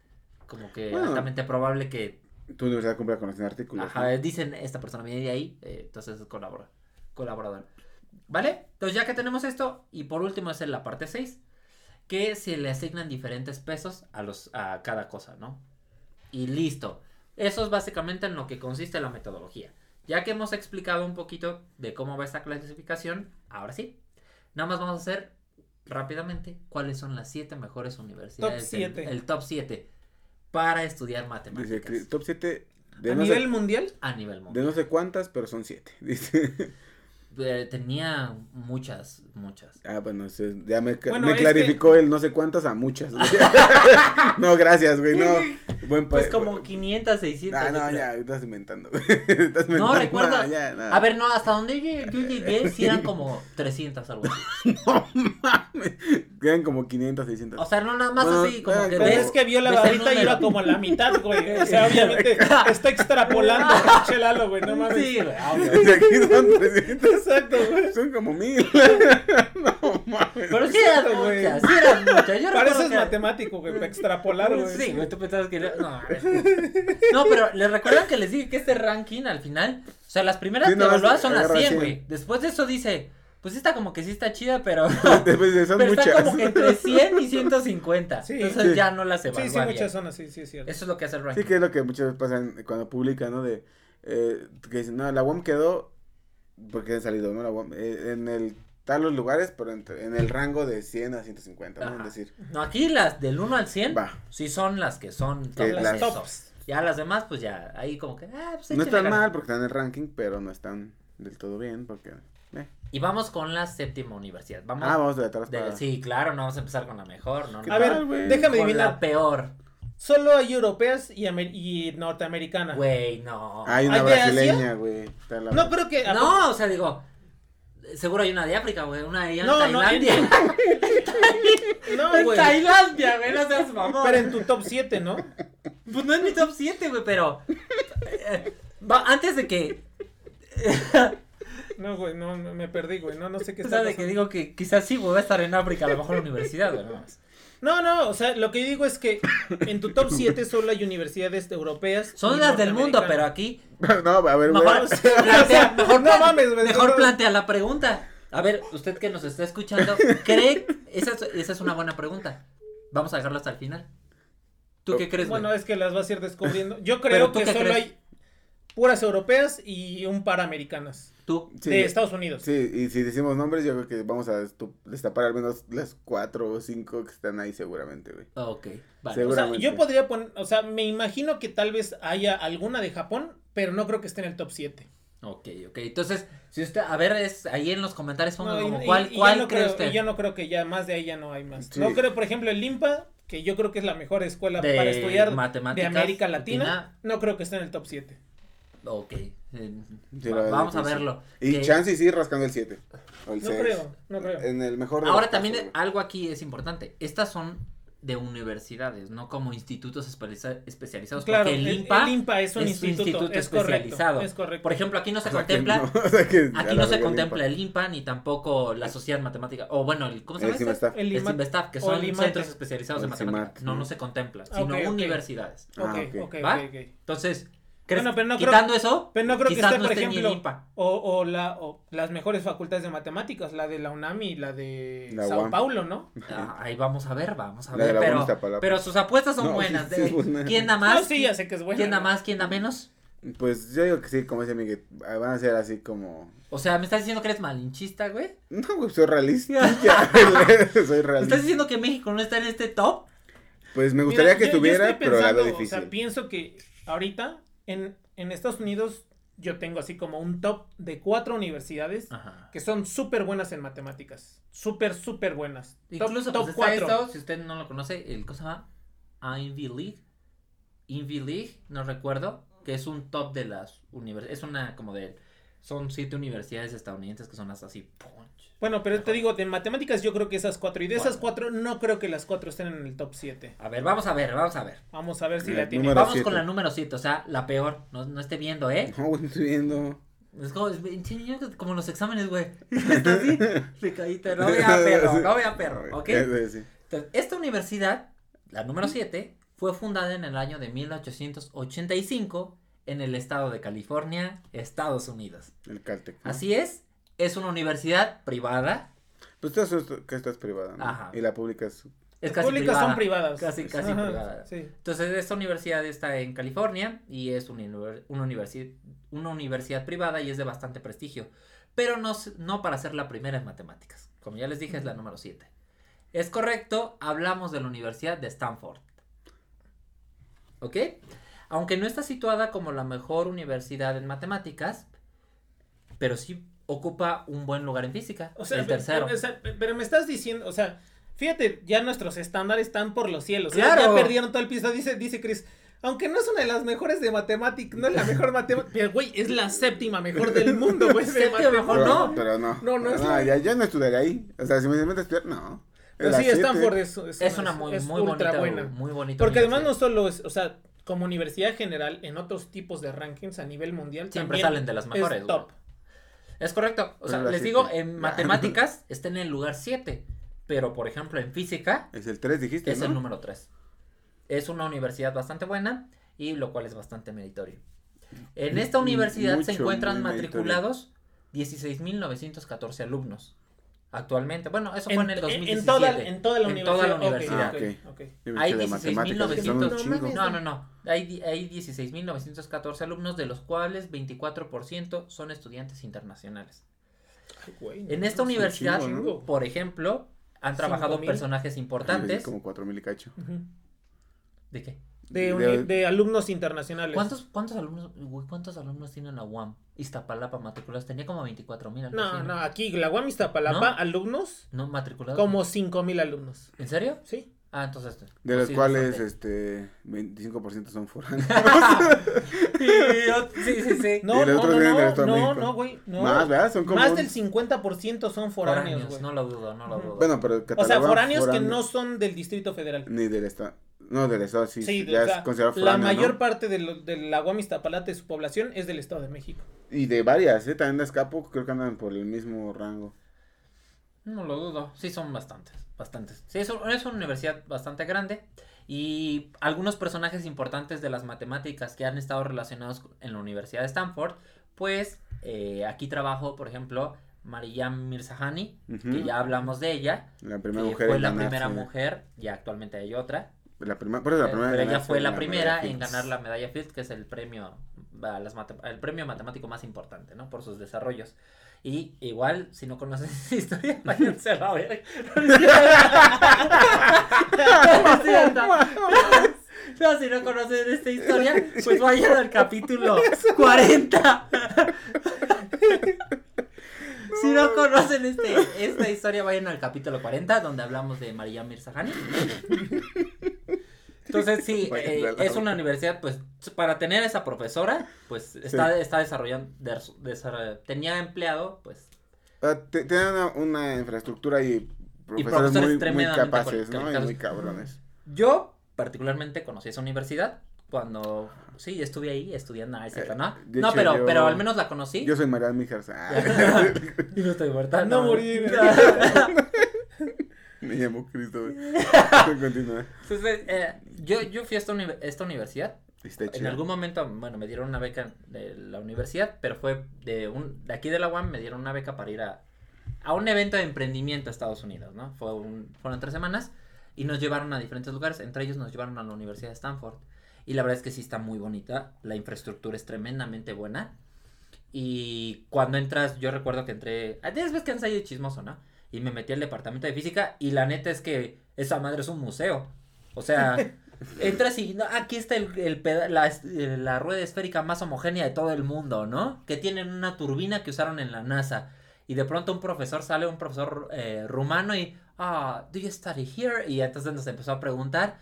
Speaker 1: como que
Speaker 2: Bueno.
Speaker 1: altamente probable que
Speaker 2: Tu universidad cumple con los artículos.
Speaker 1: Ajá,
Speaker 2: ¿no?
Speaker 1: dicen, esta persona viene de ahí, eh, entonces es colabora, colaborador. ¿Vale? Entonces ya que tenemos esto, y por último es en la parte 6, que se le asignan diferentes pesos a, los, a cada cosa, ¿no? Y listo. Eso es básicamente en lo que consiste la metodología. Ya que hemos explicado un poquito de cómo va esta clasificación, ahora sí. Nada más vamos a hacer rápidamente cuáles son las siete mejores universidades. del-
Speaker 3: siete.
Speaker 1: el top 7 para estudiar
Speaker 2: Dice
Speaker 1: matemáticas
Speaker 2: que top 7 de,
Speaker 3: ¿A
Speaker 2: no
Speaker 3: nivel
Speaker 2: sé,
Speaker 3: mundial?
Speaker 1: a nivel
Speaker 2: de
Speaker 1: mundial.
Speaker 2: no sé cuántas, pero son 7. Dice.
Speaker 1: Eh, tenía muchas, muchas.
Speaker 2: Ah, bueno, ya me,
Speaker 3: Bueno,
Speaker 2: me clarificó el no sé cuántas a muchas. güey. no, gracias, güey, no. Buen pa-
Speaker 1: Pues como 500, 600.
Speaker 2: Ah, no, ya, estás inventando. Estás
Speaker 1: No,
Speaker 2: inventando.
Speaker 1: recuerdo.
Speaker 2: No, ya, no.
Speaker 1: A ver, no, hasta donde yo, yo llegué, sí eran como 300 algo así.
Speaker 2: No mames. Quedan como 500, 600.
Speaker 1: O sea, no nada más
Speaker 2: Bueno,
Speaker 1: así, como
Speaker 2: eh,
Speaker 1: que ves.
Speaker 3: es que vio la barrita y iba como a la mitad, güey. O sea, obviamente está extrapolando, pinche Lalo, güey. No mames.
Speaker 1: Sí, güey, obvio.
Speaker 2: Y aquí son 300.
Speaker 3: Exacto, güey.
Speaker 2: Son como 1000. no mames.
Speaker 1: Pero sí eran muchas, sí eran muchas. Yo recuerdo
Speaker 3: Pareces
Speaker 1: que-
Speaker 3: matemático, güey, para extrapolar, güey.
Speaker 1: Sí, güey, tú pensabas que No, no, pero les recuerdan que les dije que este ranking al final, o sea, las primeras
Speaker 2: Sí, más
Speaker 1: evaluadas son las
Speaker 2: agarra
Speaker 1: 100,
Speaker 2: 100.
Speaker 1: güey. Después de eso dice, pues esta como que sí está chida, pero,
Speaker 2: Después de- son
Speaker 1: pero
Speaker 2: muchas.
Speaker 1: está como que entre 100 y 150.
Speaker 3: Sí.
Speaker 1: Entonces
Speaker 2: Sí.
Speaker 1: ya no las
Speaker 3: Sí,
Speaker 1: evalúa
Speaker 3: sí,
Speaker 1: bien.
Speaker 3: muchas son así, sí, es cierto.
Speaker 1: Eso es lo que hace el ranking.
Speaker 2: Sí, que es lo que muchas veces pasa cuando publican, ¿no? De, eh, que dicen, no, la UAM quedó, porque han salido, ¿no? La UAM, eh, en el, tal los lugares, pero en el rango de 100 a 150, ¿no?
Speaker 1: Ajá.
Speaker 2: Es decir,
Speaker 1: No, aquí las del 1 al 100
Speaker 2: va.
Speaker 1: sí son las que son
Speaker 2: Que
Speaker 1: top,
Speaker 2: las
Speaker 3: tops.
Speaker 1: Ya las demás, pues ya, ahí como que, ah, pues
Speaker 2: No están
Speaker 1: ganas.
Speaker 2: mal porque están en el ranking, pero no están del todo bien, porque... eh.
Speaker 1: Y vamos con la séptima universidad. Vamos.
Speaker 2: Ah, vamos de atrás
Speaker 1: de-. Sí, claro, no vamos a empezar con la mejor, ¿no?
Speaker 2: ¿Qué
Speaker 1: no.
Speaker 3: A ver, déjame
Speaker 1: Con
Speaker 3: adivinar.
Speaker 1: la peor.
Speaker 3: Solo hay europeas y, amer- y norteamericanas.
Speaker 1: Güey, no.
Speaker 2: Hay una
Speaker 3: ¿Hay
Speaker 2: brasileña, güey.
Speaker 3: No, pero que.
Speaker 1: No, o sea, digo, seguro hay una de África, güey, una de en
Speaker 3: No, no,
Speaker 1: Tailandia.
Speaker 3: No,
Speaker 1: en
Speaker 3: güey.
Speaker 1: Tailandia, güey, no seas mamón.
Speaker 3: Pero en tu top 7, ¿no?
Speaker 1: Pues no es mi top 7, güey, pero eh, va, antes de que
Speaker 3: No, güey, no, no, me perdí, güey. No, no sé qué
Speaker 1: o
Speaker 3: está
Speaker 1: sea, de que digo que quizás sí, güey, va a estar en África, a lo mejor la universidad, güey, no mames.
Speaker 3: No, no, o sea, lo que yo digo es que en tu top 7 solo hay universidades europeas.
Speaker 1: Son las del mundo, pero aquí
Speaker 2: No, a ver,
Speaker 1: mejor plantea, mejor,
Speaker 3: no mames,
Speaker 1: mejor plantea la pregunta. A ver, usted que nos está escuchando, ¿cree? Esa es, esa es una buena pregunta. Vamos a dejarlo hasta el final. ¿Tú qué crees, güey?
Speaker 3: Bueno, es que las vas a ir descubriendo. Yo creo
Speaker 1: ¿tú
Speaker 3: que solo
Speaker 1: crees?
Speaker 3: hay puras europeas y un par americanas.
Speaker 1: Tú.
Speaker 2: Sí,
Speaker 3: de Estados Unidos.
Speaker 2: Sí, y si decimos nombres, yo creo que vamos a destapar al menos las cuatro o cinco que están ahí seguramente, güey.
Speaker 1: Ok, vale.
Speaker 2: Seguro.
Speaker 3: O sea,
Speaker 2: seguramente.
Speaker 3: yo podría poner, o sea, me imagino que tal vez haya alguna de Japón, pero no creo que esté en el top 7.
Speaker 1: Ok, ok. Entonces, si usted, a ver, es ahí en los comentarios ponga
Speaker 3: No, y-
Speaker 1: como
Speaker 3: y-
Speaker 1: cuál,
Speaker 3: y yo
Speaker 1: cuál
Speaker 3: no
Speaker 1: cree
Speaker 3: creo,
Speaker 1: usted.
Speaker 3: y yo no creo que ya más de ahí ya no hay más.
Speaker 2: Sí.
Speaker 3: No creo, por ejemplo, el Limpa, que yo creo que es la mejor escuela
Speaker 1: De
Speaker 3: para estudiar de
Speaker 1: matemáticas
Speaker 3: América Latina,
Speaker 1: latina.
Speaker 3: no creo que esté en el top 7.
Speaker 1: Ok. Eh,
Speaker 2: Sí,
Speaker 1: va- vamos a verlo.
Speaker 2: Y
Speaker 1: Que-
Speaker 2: chance sí rascando el 7. O el
Speaker 3: No
Speaker 2: 6.
Speaker 3: creo, no creo.
Speaker 2: En el mejor de
Speaker 1: Ahora también
Speaker 2: casos,
Speaker 1: algo aquí es importante. Estas son de universidades, no como institutos especializa- especializados.
Speaker 3: Claro,
Speaker 1: porque el
Speaker 3: el-
Speaker 1: INPA,
Speaker 3: el INPA es un instituto, es correcto,
Speaker 1: especializado.
Speaker 3: es correcto.
Speaker 1: Por ejemplo, aquí no se
Speaker 2: O sea
Speaker 1: contempla,
Speaker 2: no, o sea
Speaker 1: aquí no se contempla
Speaker 2: el
Speaker 1: el INPA ni tampoco la Sociedad Matemática, o bueno, el, ¿cómo se
Speaker 2: El
Speaker 1: llama? este?
Speaker 3: El
Speaker 1: El CIMBESTAF, que son
Speaker 3: el IMAT.
Speaker 1: centros especializados
Speaker 2: el CIMAT.
Speaker 1: matemáticas. No, no se contempla, sino universidades.
Speaker 2: Ah.
Speaker 1: Entonces, ¿crees,
Speaker 3: Bueno, pero no creo-
Speaker 1: quitando eso,
Speaker 3: Pero no creo que
Speaker 1: quizás
Speaker 3: esté,
Speaker 1: no
Speaker 3: por
Speaker 1: esté
Speaker 3: ejemplo, o, o, la, o las mejores facultades de matemáticas, la de la UNAM y la de
Speaker 2: La
Speaker 3: Sao
Speaker 2: UAM.
Speaker 3: Paulo, ¿no?
Speaker 1: Ah, ahí vamos a ver, vamos a
Speaker 2: La
Speaker 1: ver,
Speaker 2: la
Speaker 1: pero, pero sus apuestas son
Speaker 2: No,
Speaker 1: buenas.
Speaker 2: sí,
Speaker 1: de-
Speaker 2: sí, buena.
Speaker 1: ¿Quién da
Speaker 3: No,
Speaker 1: más?
Speaker 3: sí, ya sé que es buena.
Speaker 1: ¿Quién da más? ¿Quién da menos?
Speaker 2: Pues yo digo que sí, como dice Miguel, van a ser así como...
Speaker 1: O sea, ¿me estás diciendo que eres malinchista, güey?
Speaker 2: No, güey, soy realista. soy
Speaker 1: ¿Me
Speaker 2: realista.
Speaker 1: estás diciendo que México no está en este top?
Speaker 2: Pues me
Speaker 3: Mira,
Speaker 2: gustaría que
Speaker 3: yo- yo
Speaker 2: estuviera, pero la veo difícil.
Speaker 3: O sea, pienso que ahorita en, en Estados Unidos yo tengo así como un top de cuatro universidades
Speaker 1: Ajá.
Speaker 3: que son súper buenas en matemáticas. Súper, súper buenas. Top-
Speaker 1: Incluso,
Speaker 3: top,
Speaker 1: pues está
Speaker 3: cuatro.
Speaker 1: esto, si usted no lo conoce, el cosa Ivy League. Ivy League, no recuerdo, que es un top de las universidades, es una como de, son siete universidades estadounidenses que son las así, punch.
Speaker 3: Bueno, pero te digo, de matemáticas yo creo que esas cuatro. Y de esas
Speaker 1: Cuatro.
Speaker 3: no creo que las cuatro estén en el top 7.
Speaker 1: A ver, vamos a ver, vamos a ver.
Speaker 3: Vamos a ver si
Speaker 2: Mira,
Speaker 3: la tiene.
Speaker 2: número
Speaker 1: Vamos
Speaker 2: siete.
Speaker 1: con la número 7, o sea, la peor, no, no esté viendo, ¿eh?
Speaker 2: No, no estoy viendo.
Speaker 1: Es como, es, los exámenes, güey. Está así, picadito, no vea perro, no vea perro, ¿ok?
Speaker 2: Eh.
Speaker 1: Entonces, esta universidad, la número 7, fue fundada en el año de 1885 en el estado de California, Estados Unidos.
Speaker 2: El Caltech. ¿no?
Speaker 1: Así es, es una universidad privada,
Speaker 2: Pues tú estás, que estás privada, ¿no?
Speaker 1: Ajá.
Speaker 2: Y la pública es...
Speaker 1: es
Speaker 3: Las
Speaker 1: casi
Speaker 3: públicas
Speaker 1: privada.
Speaker 3: son privadas.
Speaker 1: Casi, casi
Speaker 3: Ajá,
Speaker 1: privada.
Speaker 3: Sí.
Speaker 1: Entonces, esta universidad está en California y es una, univer- una, universi- una universidad privada y es de bastante prestigio. Pero no, no para ser la primera en matemáticas. Como ya les dije, es la número 7. Es correcto, hablamos de la Universidad de Stanford. ¿Ok? Aunque no está situada como la mejor universidad en matemáticas, pero sí ocupa un buen lugar en física.
Speaker 3: O sea,
Speaker 1: el tercero.
Speaker 3: o sea, pe- pero me estás diciendo, o sea, fíjate, ya nuestros estándares están por los cielos. ya-
Speaker 1: Claro.
Speaker 3: Ya, perdieron todo el piso. Dice, dice Chris. Aunque no es una de las mejores de matemáticas, no es la mejor matemática. Pero, güey, es la séptima mejor del mundo, güey.
Speaker 1: Séptima mejor, no.
Speaker 2: Pero no.
Speaker 3: No, no es la-
Speaker 2: ya, ya no estudiaré ahí. O sea, si me meto a estudiar, no.
Speaker 3: Pero
Speaker 2: Es
Speaker 3: sí. Stanford es, es,
Speaker 1: es una muy,
Speaker 3: es
Speaker 1: muy
Speaker 3: ultra
Speaker 1: bonita,
Speaker 3: buena.
Speaker 1: muy bonita
Speaker 3: Porque además no solo es, o sea, como universidad general, en otros tipos de rankings a nivel mundial,
Speaker 1: Siempre
Speaker 3: también
Speaker 1: salen de las
Speaker 3: es
Speaker 1: mejores. güey.
Speaker 3: top.
Speaker 1: Es correcto. O sea, les
Speaker 2: siete.
Speaker 1: digo, en matemáticas está en el lugar 7. Pero, por ejemplo, en física
Speaker 2: Es el 3, dijiste,
Speaker 1: es
Speaker 2: ¿no?
Speaker 1: el número 3. Es una universidad bastante buena y lo cual es bastante meritorio. En esta universidad se encuentran matriculados 16.914 alumnos. Actualmente, bueno, eso fue en el
Speaker 3: En,
Speaker 1: 2017.
Speaker 3: en toda, en toda la
Speaker 1: En
Speaker 3: universidad.
Speaker 1: toda la universidad.
Speaker 3: ok,
Speaker 2: Ah,
Speaker 3: ok.
Speaker 2: Yo me
Speaker 1: Hay
Speaker 2: quedé de matemáticas, que son
Speaker 1: 16.900.
Speaker 2: un chingo.
Speaker 1: No, no, no. Hay, hay 16.914 alumnos, de los cuales 24% son estudiantes internacionales.
Speaker 3: Ay, güey,
Speaker 1: En
Speaker 3: no,
Speaker 1: esta
Speaker 3: es un
Speaker 1: universidad,
Speaker 3: chingo.
Speaker 1: por ejemplo, han trabajado
Speaker 3: 5,000.
Speaker 1: personajes importantes.
Speaker 2: Como 4000 y cacho.
Speaker 3: Ujú.
Speaker 1: ¿De qué?
Speaker 3: De, uni- de alumnos internacionales.
Speaker 1: ¿Cuántos, cuántos alumnos, cuántos alumnos tiene la UAM? Iztapalapa matriculados. Tenía como 24 mil
Speaker 3: No, no, aquí la UAM Iztapalapa,
Speaker 1: ¿No?
Speaker 3: alumnos,
Speaker 1: No, matriculados.
Speaker 3: como 5 mil alumnos.
Speaker 1: ¿En serio?
Speaker 3: ¿Sí?
Speaker 1: Ah, entonces. este,
Speaker 2: De
Speaker 1: pues
Speaker 2: los
Speaker 1: sí,
Speaker 2: cuales,
Speaker 1: bastante.
Speaker 2: este, 25% son foráneos.
Speaker 1: sí, sí, sí.
Speaker 3: No, no, no, no,
Speaker 2: de
Speaker 3: no, no, güey. No.
Speaker 2: Más, ¿verdad? Son como
Speaker 3: Más
Speaker 2: un-
Speaker 3: del 50% son foráneos, güey.
Speaker 1: no lo dudo, no lo dudo.
Speaker 2: Bueno, pero
Speaker 3: o sea,
Speaker 2: catalogan
Speaker 3: foráneos que no son del Distrito Federal.
Speaker 2: Ni del Estado. No, del Estado, sí.
Speaker 3: Sí,
Speaker 2: ya
Speaker 3: o sea,
Speaker 2: es considerado
Speaker 3: la
Speaker 2: foráneo, ¿no?
Speaker 3: mayor parte de, lo- de la de su población es del Estado de México.
Speaker 2: Y de varias, ¿eh? También de Escapo, creo que andan por el mismo rango.
Speaker 1: No lo dudo. Sí, son bastantes. Bastantes. Sí, es, es una universidad bastante grande. Y algunos personajes importantes de las matemáticas que han estado relacionados en la Universidad de Stanford. Pues eh, aquí trabajo, por ejemplo, Mariam Mirzahani, que ya hablamos de ella.
Speaker 2: La primera
Speaker 1: que
Speaker 2: mujer
Speaker 1: fue la primera mujer, ya actualmente hay otra.
Speaker 2: La primera, por eso la primera
Speaker 1: pero ella fue la primera en ganar la medalla Fields, que es el premio a las mate- el premio matemático más importante, ¿no? Por sus desarrollos. Y igual, si no conocen esa historia, váyanse a la verga. No, si no conocen esta historia, pues vayan al capítulo 40. Si no conocen este, esta historia, vayan al capítulo 40, donde hablamos de María Mirzahani. Entonces, sí, eh, es una universidad, pues, para tener esa profesora, pues, está, está desarrollando, des- desarroll- tenía empleado, pues,
Speaker 2: Ah, te- Tienen una, una infraestructura y profesores,
Speaker 1: profesores
Speaker 2: muy, muy
Speaker 1: tremendamente
Speaker 2: capaces, ¿no? Y muy cabrones.
Speaker 1: yo particularmente conocí esa universidad cuando, sí, estuve ahí estudiando, ah, es cierto,
Speaker 2: Eh,
Speaker 1: ¿no?
Speaker 2: de
Speaker 1: No,
Speaker 2: hecho,
Speaker 1: pero,
Speaker 2: yo-
Speaker 1: pero al menos la conocí.
Speaker 2: Yo soy Marian Mijers. Ah,
Speaker 1: Y no estoy muerta.
Speaker 3: No morir.
Speaker 2: me llamo Cristo. Continúa.
Speaker 1: Entonces, eh, yo, yo fui a esta, uni- esta universidad
Speaker 2: Está
Speaker 1: En algún momento, bueno, me dieron una beca de la universidad, pero fue de un de aquí de la UAM, me dieron una beca para ir a, a un evento de emprendimiento a Estados Unidos, ¿no? Fue un, fueron tres semanas y nos llevaron a diferentes lugares, entre ellos nos llevaron a la Universidad de Stanford. Y la verdad es que sí está muy bonita, la infraestructura es tremendamente buena. Y cuando entras, yo recuerdo que entré, ah, tienes ves que han salido chismoso, ¿no? Y me metí al departamento de física y la neta es que esa madre es un museo. O sea, entras y no, aquí está el, el peda- la, eh, la rueda esférica más homogénea de todo el mundo, ¿no? Que tienen una turbina que usaron en la NASA. Y de pronto un profesor sale, un profesor eh, rumano y, ah, ¿do you study here? Y entonces nos empezó a preguntar.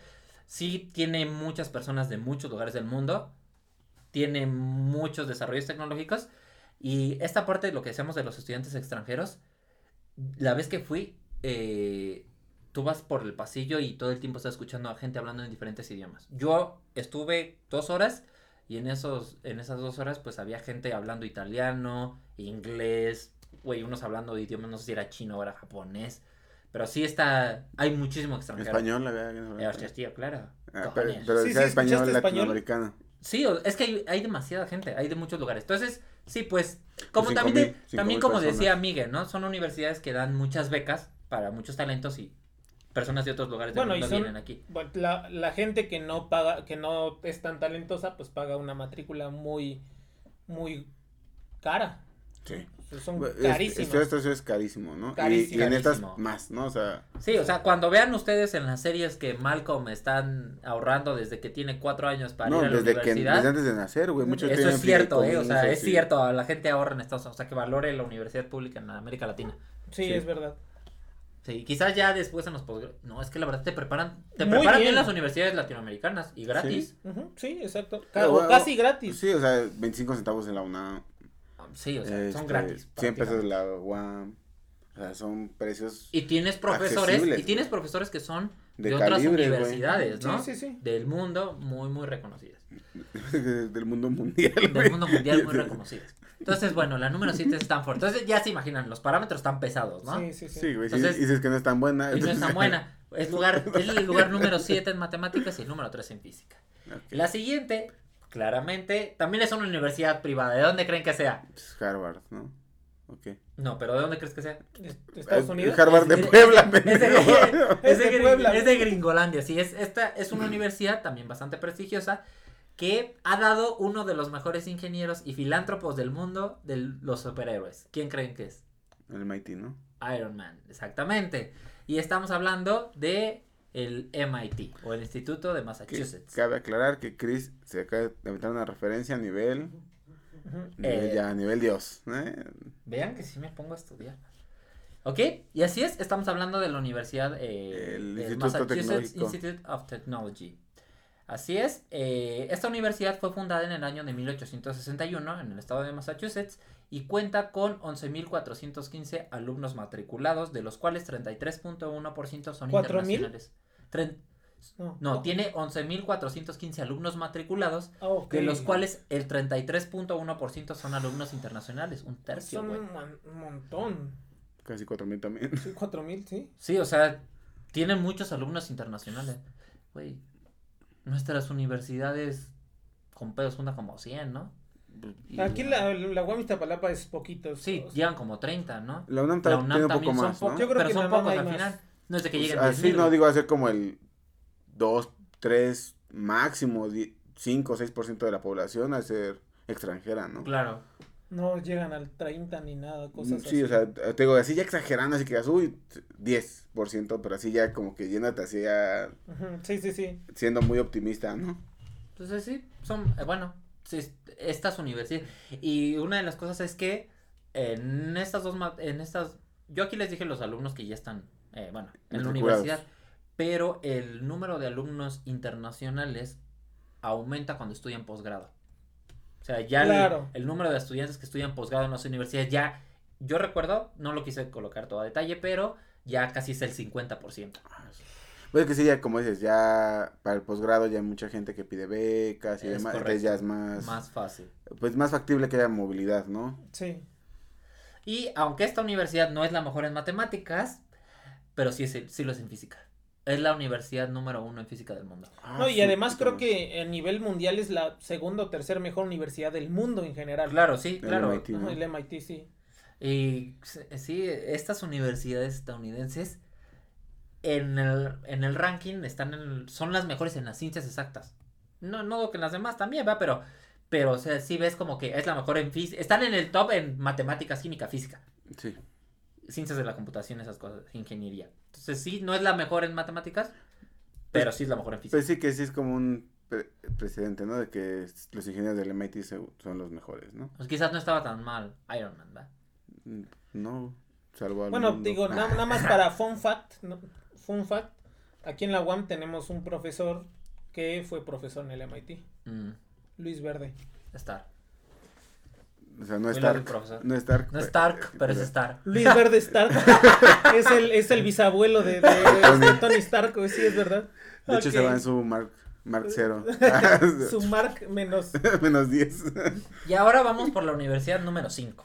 Speaker 1: Sí, tiene muchas personas de muchos lugares del mundo. Tiene muchos desarrollos tecnológicos. Y esta parte de lo que decíamos de los estudiantes extranjeros, la vez que fui, eh, tú vas por el pasillo y todo el tiempo estás escuchando a gente hablando en diferentes idiomas. Yo estuve dos horas y en, esos, en esas dos horas pues había gente hablando italiano, inglés, güey, unos hablando de idiomas, no sé si era chino o era japonés, Pero sí está, hay muchísimo extranjero.
Speaker 2: Español, la verdad.
Speaker 1: Eh, hostia, tío, claro.
Speaker 2: Ah, pero pero
Speaker 3: Sí,
Speaker 2: decía
Speaker 3: sí,
Speaker 2: español latinoamericano.
Speaker 1: Sí, es que hay, hay demasiada gente, hay de muchos lugares. Entonces, sí, pues, como
Speaker 2: Cinco
Speaker 1: también,
Speaker 2: mil-
Speaker 1: también como
Speaker 2: personas.
Speaker 1: decía Miguel, ¿no? Son universidades que dan muchas becas para muchos talentos y personas de otros lugares del
Speaker 3: Bueno, y
Speaker 1: mundo
Speaker 3: son-
Speaker 1: vienen aquí.
Speaker 3: Bueno, la, la gente que no paga, que no es tan talentosa, pues paga una matrícula muy, muy cara.
Speaker 2: Sí.
Speaker 3: Son
Speaker 2: Es-
Speaker 3: carísimas.
Speaker 2: Esto, esto es carísimo, ¿no?
Speaker 3: Carísimo.
Speaker 2: Y, en estas más, ¿no? O sea,
Speaker 1: Sí, o sea, cuando vean ustedes en las series que Malcolm están ahorrando desde que tiene cuatro años para
Speaker 2: no,
Speaker 1: ir a la
Speaker 2: desde que
Speaker 1: universidad.
Speaker 2: desde antes de nacer, güey. Muchos
Speaker 1: Eso
Speaker 2: tienen
Speaker 1: es cierto, eh, o sea, es cierto, la gente ahorra en Estados Unidos, o sea, que valore la universidad pública en América Latina.
Speaker 3: sí,
Speaker 2: sí.
Speaker 3: es verdad.
Speaker 1: Sí, quizás ya después en los posgrados. No, es que la verdad te preparan, te
Speaker 3: Muy
Speaker 1: preparan bien.
Speaker 3: bien.
Speaker 1: las universidades latinoamericanas y gratis.
Speaker 3: Sí, exacto. O
Speaker 2: bueno,
Speaker 3: casi gratis.
Speaker 2: Sí, o sea, 25 centavos en la UNAM.
Speaker 1: Sí, o sea, son
Speaker 2: este,
Speaker 1: gratis.
Speaker 2: 100 pesos la UAM. O sea, son precios
Speaker 1: Y tienes profesores, y tienes profesores que son de,
Speaker 2: de
Speaker 1: otras
Speaker 2: calibre, güey.
Speaker 1: universidades, ¿no?
Speaker 3: Sí, sí, sí.
Speaker 1: Del mundo, muy, muy reconocidas.
Speaker 2: del mundo mundial.
Speaker 1: Del
Speaker 2: güey.
Speaker 1: mundo mundial, muy reconocidas. Entonces, bueno, la número 7 es Stanford. Entonces, ya se imaginan, los parámetros están pesados, ¿no?
Speaker 3: Sí, sí, sí.
Speaker 2: Sí, güey, si
Speaker 1: Entonces-
Speaker 2: dices que no es tan buena.
Speaker 1: Y no es tan buena. Es, lugar, es el lugar número 7 en matemáticas y el número 3 en física. La siguiente, claramente, también es una universidad privada. ¿De dónde creen que sea?
Speaker 2: Harvard, ¿no? Ok.
Speaker 1: No, pero ¿de dónde crees que sea?
Speaker 3: ¿De Estados Unidos?
Speaker 2: Harvard de Puebla,
Speaker 1: es. Es de,
Speaker 3: de
Speaker 1: Gring-
Speaker 3: Puebla.
Speaker 1: es de Gringolandia, sí, es, esta es una universidad también bastante prestigiosa que ha dado uno de los mejores ingenieros y filántropos del mundo de los superhéroes. ¿Quién creen que es?
Speaker 2: El Mighty, ¿no?
Speaker 1: Iron Man, exactamente. Y estamos hablando de el MIT o el Instituto de
Speaker 2: Que
Speaker 1: Massachusetts.
Speaker 2: cabe aclarar que Chris se acaba de aventar una referencia a nivel,
Speaker 1: Eh,
Speaker 2: ya, a nivel Dios. ¿eh?
Speaker 1: Vean que sí me pongo a estudiar. ¿Ok? Y así es, estamos hablando de la Universidad eh,
Speaker 2: El
Speaker 1: Massachusetts. Institute of Technology. Así es, eh, esta universidad fue fundada en el año de 1861 en el estado de Massachusetts y cuenta con 11.415 alumnos matriculados, de los cuales 33.1% son internacionales. Tren-
Speaker 3: No,
Speaker 1: No, tiene 11.415 alumnos matriculados,
Speaker 3: Ah,
Speaker 1: de los cuales el 33.1% son alumnos internacionales, un tercio,
Speaker 3: Son
Speaker 1: güey.
Speaker 3: un, mon- un montón.
Speaker 2: Casi 4000 también.
Speaker 3: Sí, cuatro mil, sí.
Speaker 1: Sí, o sea, tienen muchos alumnos internacionales. Güey, nuestras universidades con pedos juntan como 100, ¿no? Y-
Speaker 3: Aquí la, la UAM Iztapalapa es poquito.
Speaker 1: Sí,
Speaker 3: o sea,
Speaker 1: llegan como 30, ¿no?
Speaker 2: La UNAM,
Speaker 1: La UNAM
Speaker 2: tiene un poco
Speaker 1: también son
Speaker 2: ¿no?
Speaker 3: Yo creo
Speaker 1: pero
Speaker 3: que
Speaker 1: son pocos al
Speaker 3: más.
Speaker 1: final. No es de que
Speaker 2: Pues
Speaker 1: lleguen
Speaker 2: así
Speaker 1: 10,000,
Speaker 2: no digo hacer como el 2, 3, máximo 5 o 6% de la población a ser extranjera, ¿no?
Speaker 1: Claro.
Speaker 3: No llegan al 30 ni nada, cosas
Speaker 2: Mm, Sí,
Speaker 3: así.
Speaker 2: o sea, te digo, así ya exagerando, así que uy, 10%, pero así ya como que llénate así ya
Speaker 3: Sí, sí, sí.
Speaker 2: siendo muy optimista, ¿no?
Speaker 1: Entonces sí, son, eh, bueno, sí, estas universidades. Y una de las cosas es que en estas dos, en estas, yo aquí les dije los alumnos que ya están, eh, bueno, en la universidad, pero el número de alumnos internacionales aumenta cuando estudian posgrado. O sea, ya el- número de estudiantes que estudian posgrado en las universidades ya, yo recuerdo, no lo quise colocar todo a detalle, pero ya casi es el 50%.
Speaker 2: Pues que sí, ya como dices, ya para el posgrado ya hay mucha gente que pide becas y
Speaker 1: Es
Speaker 2: demás,
Speaker 1: correcto.
Speaker 2: entonces ya es más,
Speaker 1: Más fácil.
Speaker 2: pues más factible que haya movilidad, ¿no?
Speaker 3: Sí.
Speaker 1: Y aunque esta universidad no es la mejor en matemáticas, pero sí, es, sí lo es en física. Es la universidad número uno en física del mundo.
Speaker 3: No, y
Speaker 2: Ah,
Speaker 3: además creo que a nivel mundial es la segunda o tercera mejor universidad del mundo en general.
Speaker 1: Claro, sí,
Speaker 2: El
Speaker 1: claro.
Speaker 2: MIT.
Speaker 3: El MIT, sí.
Speaker 1: Y sí, estas universidades estadounidenses en el, en el ranking están en, son las mejores en las ciencias exactas. No, no digo que en las demás también, va, pero, pero, o sea, sí ves como que es la mejor en física. Están en el top en matemáticas, química, física.
Speaker 2: Sí.
Speaker 1: Ciencias de la computación, esas cosas, ingeniería. Entonces sí, no es la mejor en matemáticas, pero sí es la mejor en física.
Speaker 2: Pues sí que sí es como un pre- precedente, ¿no? De que los ingenieros del MIT son los mejores, ¿no?
Speaker 1: Pues quizás no estaba tan mal Iron Man, ¿verdad?
Speaker 2: Mm, No, salvo al
Speaker 3: Bueno,
Speaker 2: mundo.
Speaker 3: digo, na- nada más para fun fact, ¿no? fun fact, aquí en la UAM tenemos un profesor que fue profesor en el MIT,
Speaker 1: Mm,
Speaker 3: Luis Verde.
Speaker 1: Star.
Speaker 2: O sea, no es Stark.
Speaker 1: profesor.
Speaker 2: No es Stark.
Speaker 1: No es Stark, pero es
Speaker 2: pero-
Speaker 1: Star.
Speaker 3: Luis Verde Stark es el, es el bisabuelo de, de- de Tony Stark, sí, es verdad.
Speaker 2: De hecho, se va en su Mark, Mark 0.
Speaker 3: Su mark menos.
Speaker 2: Menos 10.
Speaker 1: Y ahora vamos por la universidad número 5.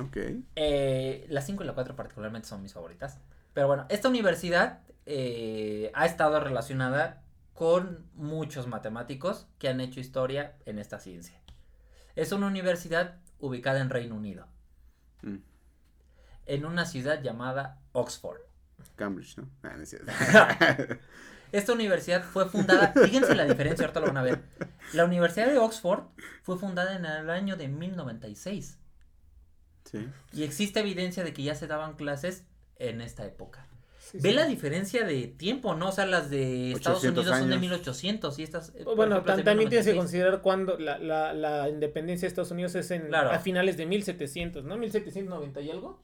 Speaker 2: ok.
Speaker 1: Eh, la 5 y la 4 particularmente son mis favoritas. Pero bueno, esta universidad eh, ha estado relacionada con muchos matemáticos que han hecho historia en esta ciencia. Es una universidad ubicada en Reino Unido,
Speaker 2: Mm.
Speaker 1: en una ciudad llamada Oxford.
Speaker 2: Cambridge, ¿no? Ah, no es.
Speaker 1: Esta universidad fue fundada, fíjense la diferencia, ahorita lo van a ver. La Universidad de Oxford fue fundada en el año de 1096
Speaker 2: sí.
Speaker 1: y existe evidencia de que ya se daban clases en esta época.
Speaker 3: Sí,
Speaker 1: Ve
Speaker 3: sí.
Speaker 1: la diferencia de tiempo, ¿no? O sea, las de Estados
Speaker 2: 800
Speaker 1: Unidos son de
Speaker 2: años.
Speaker 1: 1800 y estas... eh,
Speaker 3: Bueno,
Speaker 1: ejemplo,
Speaker 3: también tienes que
Speaker 1: 1096.
Speaker 3: considerar cuando la, la, la independencia de Estados Unidos es en
Speaker 1: Claro.
Speaker 3: a finales de 1700, ¿no? 1790 y algo.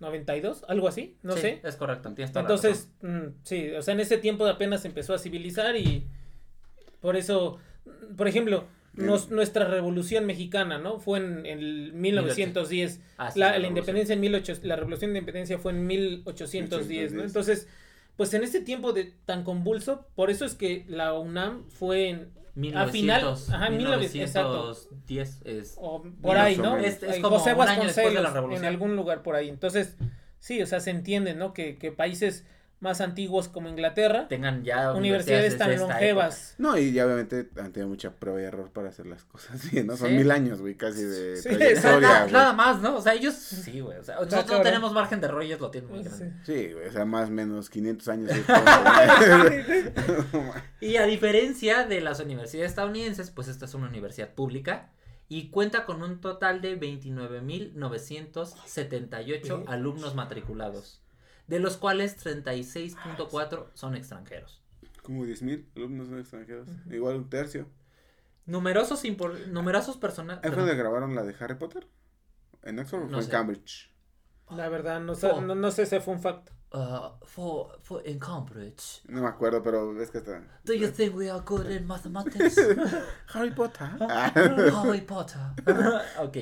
Speaker 3: 92, algo así, no
Speaker 1: Sí,
Speaker 3: sé.
Speaker 1: Es correcto, tienes toda la
Speaker 3: Entonces, mm, sí, o sea, en ese tiempo apenas se empezó a civilizar y por eso, por ejemplo, nos- nuestra revolución mexicana, ¿no? Fue en, el 1910.
Speaker 1: razón. Ah, sí,
Speaker 3: la, independencia en 1800, la revolución de independencia fue en 1810, ¿no?
Speaker 2: 1810.
Speaker 3: Entonces, pues en ese tiempo de tan convulso, por eso es que la UNAM fue en a final,
Speaker 1: 1900,
Speaker 3: ajá,
Speaker 1: 1910 es...
Speaker 3: o por ahí, ¿no?
Speaker 1: Es- es como
Speaker 3: José
Speaker 1: un año después de la
Speaker 3: Vasconcelos,
Speaker 1: revolución.
Speaker 3: en algún lugar por ahí. Entonces, sí, o sea, se entiende, ¿no? Que, que países más antiguos como Inglaterra,
Speaker 1: Tengan ya
Speaker 3: universidades tan longevas.
Speaker 2: No, y ya obviamente han tenido mucha prueba y error para hacer las cosas bien, ¿no? Son
Speaker 1: Sí.
Speaker 2: mil años, güey, casi de
Speaker 3: Sí,
Speaker 2: trayectoria,
Speaker 1: nada, más, ¿no? O sea, ellos sí, güey. O sea, nosotros no tenemos margen de error y ellos lo tienen muy
Speaker 3: Sí.
Speaker 1: grande.
Speaker 2: Sí, güey, o sea, más o menos 500 años. y
Speaker 1: a diferencia de las universidades estadounidenses, pues esta es una universidad pública y cuenta con un total de 29.978
Speaker 3: Sí.
Speaker 1: alumnos matriculados, de los cuales 36.4 son extranjeros.
Speaker 2: Como 10 mil alumnos son extranjeros. Igual un tercio.
Speaker 1: Numerosos, numerosos personajes.
Speaker 2: ¿Ahí fue donde grabaron la de Harry Potter? ¿En Oxford o
Speaker 1: No
Speaker 2: fue en. Cambridge?
Speaker 3: La verdad, no sé, no, no sé si fue un facto.
Speaker 1: fue, fue en Cambridge.
Speaker 2: No me acuerdo, pero ves que está.
Speaker 1: Do you think we are good in mathematics?
Speaker 2: Harry Potter. Ah.
Speaker 1: Harry Potter. ok.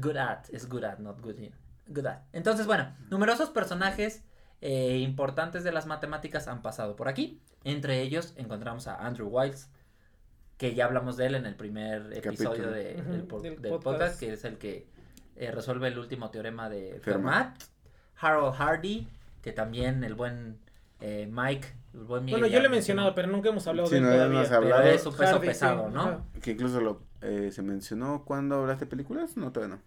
Speaker 1: Good at. Es good at, not good in. Good at. Entonces, bueno, numerosos personajes eh, importantes de las matemáticas han pasado por aquí. Entre ellos encontramos a Andrew Wiles, que ya hablamos de él en el primer episodio de- del, po-
Speaker 3: del
Speaker 1: del
Speaker 3: podcast.
Speaker 1: podcast, que es el que eh, resuelve el último teorema de
Speaker 2: Fermat.
Speaker 1: Fermat. Harold Hardy, que también el buen eh, Mike, el buen Miguel
Speaker 3: Bueno, yo lo he mencionado, pero nunca hemos hablado
Speaker 2: Sí,
Speaker 3: de él
Speaker 2: no,
Speaker 3: todavía.
Speaker 2: hemos
Speaker 1: Pero
Speaker 2: hablado.
Speaker 1: es su peso
Speaker 3: Hardy, sí,
Speaker 1: pesado, ¿no?
Speaker 3: ajá.
Speaker 2: Que incluso lo eh, se mencionó cuando hablaste de películas. No, todavía no.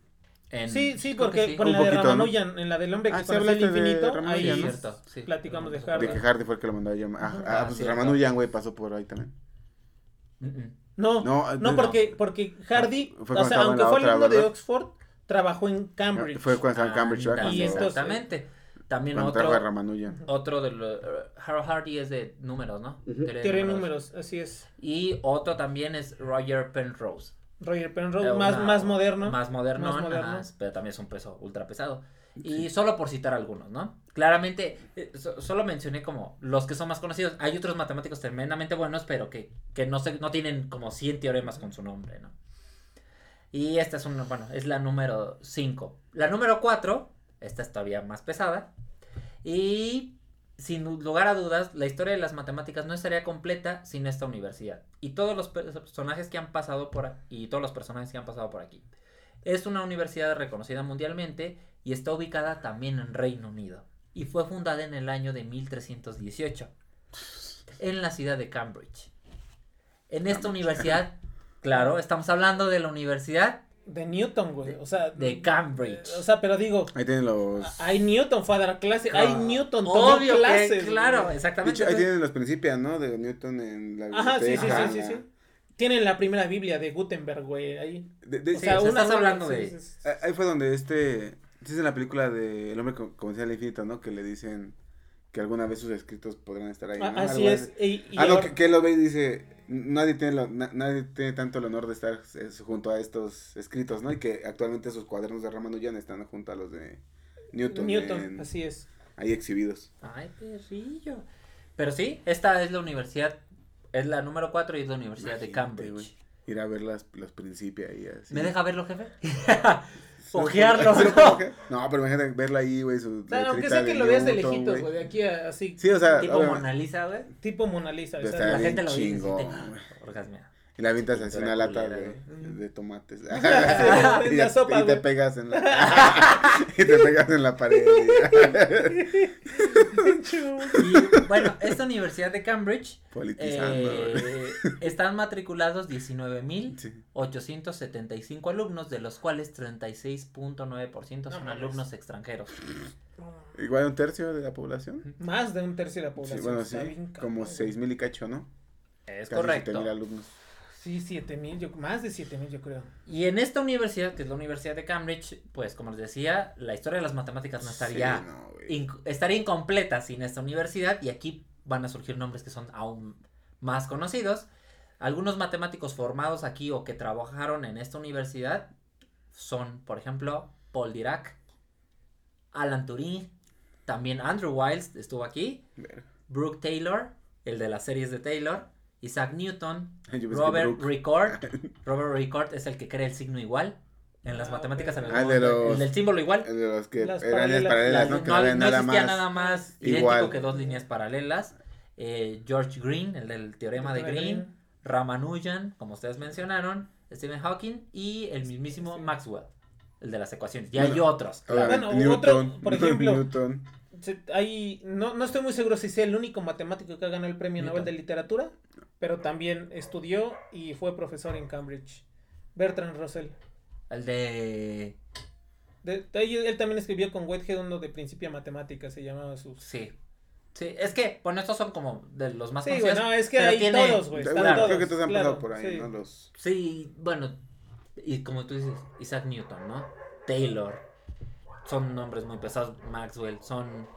Speaker 1: En-
Speaker 3: Sí, sí, porque
Speaker 1: sí.
Speaker 3: con
Speaker 2: Un
Speaker 3: la de. Ramanujan, en la del hombre que
Speaker 2: Ah, sí,
Speaker 3: conoció el
Speaker 2: de
Speaker 3: infinito, ahí
Speaker 1: Sí,
Speaker 2: ¿no?
Speaker 1: cierto, sí.
Speaker 3: platicamos de
Speaker 1: No,
Speaker 2: De
Speaker 3: Hardy.
Speaker 2: que Hardy fue el que lo mandó a llamar. Ah, ah,
Speaker 1: Ah,
Speaker 2: pues. Ramanujan, güey, pasó por ahí también.
Speaker 3: No,
Speaker 2: No,
Speaker 3: no,
Speaker 2: no.
Speaker 3: porque, porque Hardy,
Speaker 2: Fue
Speaker 3: o sea, aunque fue alumno de. Oxford, trabajó en Cambridge.
Speaker 2: Fue cuando estaba en Cambridge, ¿verdad?
Speaker 3: Y
Speaker 1: exactamente. También otro,
Speaker 2: trajo a Ramanujan.
Speaker 1: otro de los... Harold Hardy es de números, ¿no? De
Speaker 3: números, así es.
Speaker 1: Y otro también es Roger Penrose.
Speaker 3: Roger Penrose,
Speaker 1: Eh,
Speaker 3: más,
Speaker 1: una-
Speaker 3: más moderno.
Speaker 1: Más moderno,
Speaker 3: Más moderno.
Speaker 1: pero también es un peso ultra pesado. Y solo por citar algunos, ¿no? Claramente, eh, so- solo mencioné como los que son más conocidos. Hay otros matemáticos tremendamente buenos, pero que, que no, se, no tienen como 100 teoremas con su nombre, ¿no? Y esta es una, bueno, es la número 5. La número 4, esta es todavía más pesada. Y sin lugar a dudas, la historia de las matemáticas no estaría completa sin esta universidad. Y todos los pe- personajes que han pasado por y todos los personajes que han pasado por aquí. Es una universidad reconocida mundialmente y está ubicada también en Reino Unido. Y fue fundada en el año de 1318 en la ciudad de Cambridge. En esta universidad, claro, estamos hablando de la Universidad
Speaker 3: De Newton, güey. O sea,
Speaker 1: de Cambridge.
Speaker 3: O sea, pero digo,
Speaker 2: Ahí tienen los.
Speaker 3: hay Newton fue a dar clase, hay
Speaker 1: Claro.
Speaker 3: Newton tomó
Speaker 1: Obvio que,
Speaker 3: clases.
Speaker 1: claro,
Speaker 3: güey.
Speaker 2: De
Speaker 1: exactamente.
Speaker 2: hecho, ahí tienen los principios, ¿no? De Newton en la
Speaker 3: Ajá, sí, sí, sí, sí, sí. Tienen la primera Biblia de Gutenberg, güey, ahí.
Speaker 2: De- de-
Speaker 3: O
Speaker 1: Sí,
Speaker 3: sea,
Speaker 1: o sea,
Speaker 3: una
Speaker 1: estás hablando de-
Speaker 3: sí, sí.
Speaker 2: Ah, Ahí fue donde este. Sí, es en la película de El hombre co- como decía el infinito, ¿no? Que le dicen que alguna vez sus escritos podrán estar ahí. ¿no?
Speaker 3: Ah, Así
Speaker 2: Algo
Speaker 3: es. Y, y
Speaker 2: Ah, no,
Speaker 3: ahora-
Speaker 2: que, lo ve y dice, nadie tiene, lo- na- nadie tiene tanto el honor de estar eh, junto a estos escritos, ¿no? Y que actualmente sus cuadernos de Ramanujan están junto a los de Newton,
Speaker 3: Newton,
Speaker 2: en-
Speaker 3: así es.
Speaker 2: ahí exhibidos.
Speaker 1: Ay, perrillo. Pero sí, esta es la universidad, es la número 4 y es la Universidad de Cambridge.
Speaker 2: güey. Ir a ver las, los principios ahí así.
Speaker 1: ¿Me deja verlo, jefe?
Speaker 2: Sí,
Speaker 1: ojearlo,
Speaker 2: sí,
Speaker 1: ¿no?
Speaker 2: No, pero imagínate verla ahí, güey, su
Speaker 3: O sea, aunque sea que
Speaker 2: de
Speaker 3: lo veas de lejitos,
Speaker 2: güey.
Speaker 3: de aquí a, así,
Speaker 2: Sí, o sea,
Speaker 1: tipo Mona Lisa, güey.
Speaker 3: tipo Mona Lisa. o sea,
Speaker 1: La gente lo ve y
Speaker 2: Y la avientas
Speaker 1: Sí,
Speaker 2: así una lata de, de tomates. y, ya-
Speaker 3: sopa,
Speaker 2: y te pegas en la y te pegas en la pared.
Speaker 1: Y bueno, esta universidad de Cambridge
Speaker 2: Politizando.
Speaker 1: eh, están matriculados 19.875
Speaker 2: Sí.
Speaker 1: alumnos, de los cuales 36.9% son
Speaker 3: No
Speaker 1: alumnos extranjeros.
Speaker 2: Igual un tercio de la población.
Speaker 3: Más de un tercio de la
Speaker 2: Sí,
Speaker 3: población.
Speaker 2: bueno,
Speaker 3: está
Speaker 2: sí. Como
Speaker 3: cabrón,
Speaker 2: seis mil y cacho, ¿no?
Speaker 1: Es
Speaker 2: Casi
Speaker 1: correcto.
Speaker 2: 7,000 alumnos.
Speaker 3: Sí, siete mil, yo, más de siete mil yo creo.
Speaker 1: Y en esta universidad, que es la Universidad de Cambridge, pues como les decía, la historia de las matemáticas no estaría,
Speaker 2: Sí, no, güey.
Speaker 1: inc- estaría incompleta sin esta universidad y aquí van a surgir nombres que son aún más conocidos. Algunos matemáticos formados aquí o que trabajaron en esta universidad son, por ejemplo, Paul Dirac, Alan Turing, también Andrew Wiles estuvo aquí. Brooke Taylor, el de las series de Taylor, Isaac Newton, Robert. Ricord. Robert Ricord es el que crea el signo igual. En las
Speaker 3: Ah,
Speaker 1: matemáticas,
Speaker 3: ok.
Speaker 1: en
Speaker 2: Ah, el de los-
Speaker 1: el del símbolo igual.
Speaker 2: El de los que
Speaker 3: Las
Speaker 2: eran las
Speaker 3: paralelas.
Speaker 2: paralelas,
Speaker 1: Las-
Speaker 2: ¿no?
Speaker 1: No,
Speaker 2: nada
Speaker 1: existía
Speaker 2: más.
Speaker 1: nada más idéntico
Speaker 2: igual.
Speaker 1: que dos líneas paralelas. Eh, George Green, el del teorema de Green. Ramanujan, como ustedes mencionaron. Stephen Hawking y el mismísimo
Speaker 3: Sí.
Speaker 1: Maxwell, el de las ecuaciones. Y
Speaker 2: Bueno,
Speaker 1: hay otros. claro.
Speaker 3: Bueno, otro,
Speaker 2: Newton.
Speaker 3: por ejemplo,
Speaker 2: Newton.
Speaker 3: Hay, no, no estoy muy seguro si sea el único matemático que ha ganado el premio
Speaker 1: Newton.
Speaker 3: Nobel de Literatura, pero también estudió y fue profesor en Cambridge. Bertrand Russell.
Speaker 1: El de.
Speaker 3: De- de ahí él también escribió con Whitehead uno de principio a matemáticas, se llamaba sus...
Speaker 1: Sí. Sí, es que, bueno, estos son como de los más
Speaker 3: Sí, güey,
Speaker 1: conocidos.
Speaker 3: no, es que hay
Speaker 1: tiene-
Speaker 3: todos, güey.
Speaker 2: Bueno,
Speaker 1: claro,
Speaker 2: creo que
Speaker 3: todos,
Speaker 2: todos han
Speaker 3: claro,
Speaker 2: pasado por ahí,
Speaker 3: sí.
Speaker 2: ¿no? Los...
Speaker 1: Sí, bueno, y como tú dices, Isaac Newton, ¿no? Taylor. Son nombres muy pesados, Maxwell, son...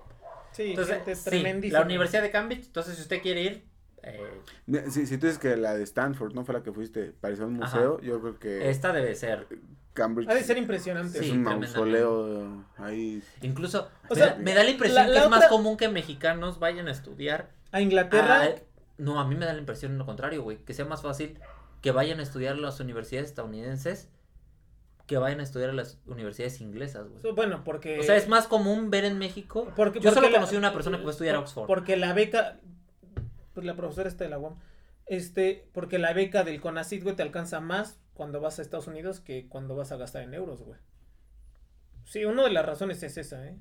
Speaker 3: Sí,
Speaker 1: Entonces,
Speaker 3: gente
Speaker 1: sí, la Universidad de Cambridge, entonces si usted quiere ir, eh,
Speaker 2: Si, si tú dices que la de Stanford no fue la que fuiste, parecía un
Speaker 1: Ajá.
Speaker 2: museo, yo creo que
Speaker 1: esta debe ser.
Speaker 2: Cambridge
Speaker 3: Ha de ser impresionante.
Speaker 2: es
Speaker 1: Sí,
Speaker 2: un mausoleo ahí.
Speaker 1: Incluso,
Speaker 3: O
Speaker 1: me,
Speaker 3: sea,
Speaker 1: me da la impresión
Speaker 3: la-
Speaker 1: que es más común que mexicanos vayan a estudiar.
Speaker 3: A Inglaterra,
Speaker 1: a- no, a mí me da la impresión lo contrario, güey, que sea más fácil que vayan a estudiar a las universidades estadounidenses que vayan a estudiar a las universidades inglesas, güey.
Speaker 3: bueno, porque...
Speaker 1: O sea, es más común ver en México.
Speaker 3: Porque,
Speaker 1: Yo solo
Speaker 3: porque
Speaker 1: conocí una persona que fue a estudiar a Oxford.
Speaker 3: Porque la beca, pues la profesora está de la UAM, este, porque la beca del CONACYT, güey, te alcanza más cuando vas a Estados Unidos que cuando vas a gastar en euros, güey. Sí, una de las razones es esa, ¿eh?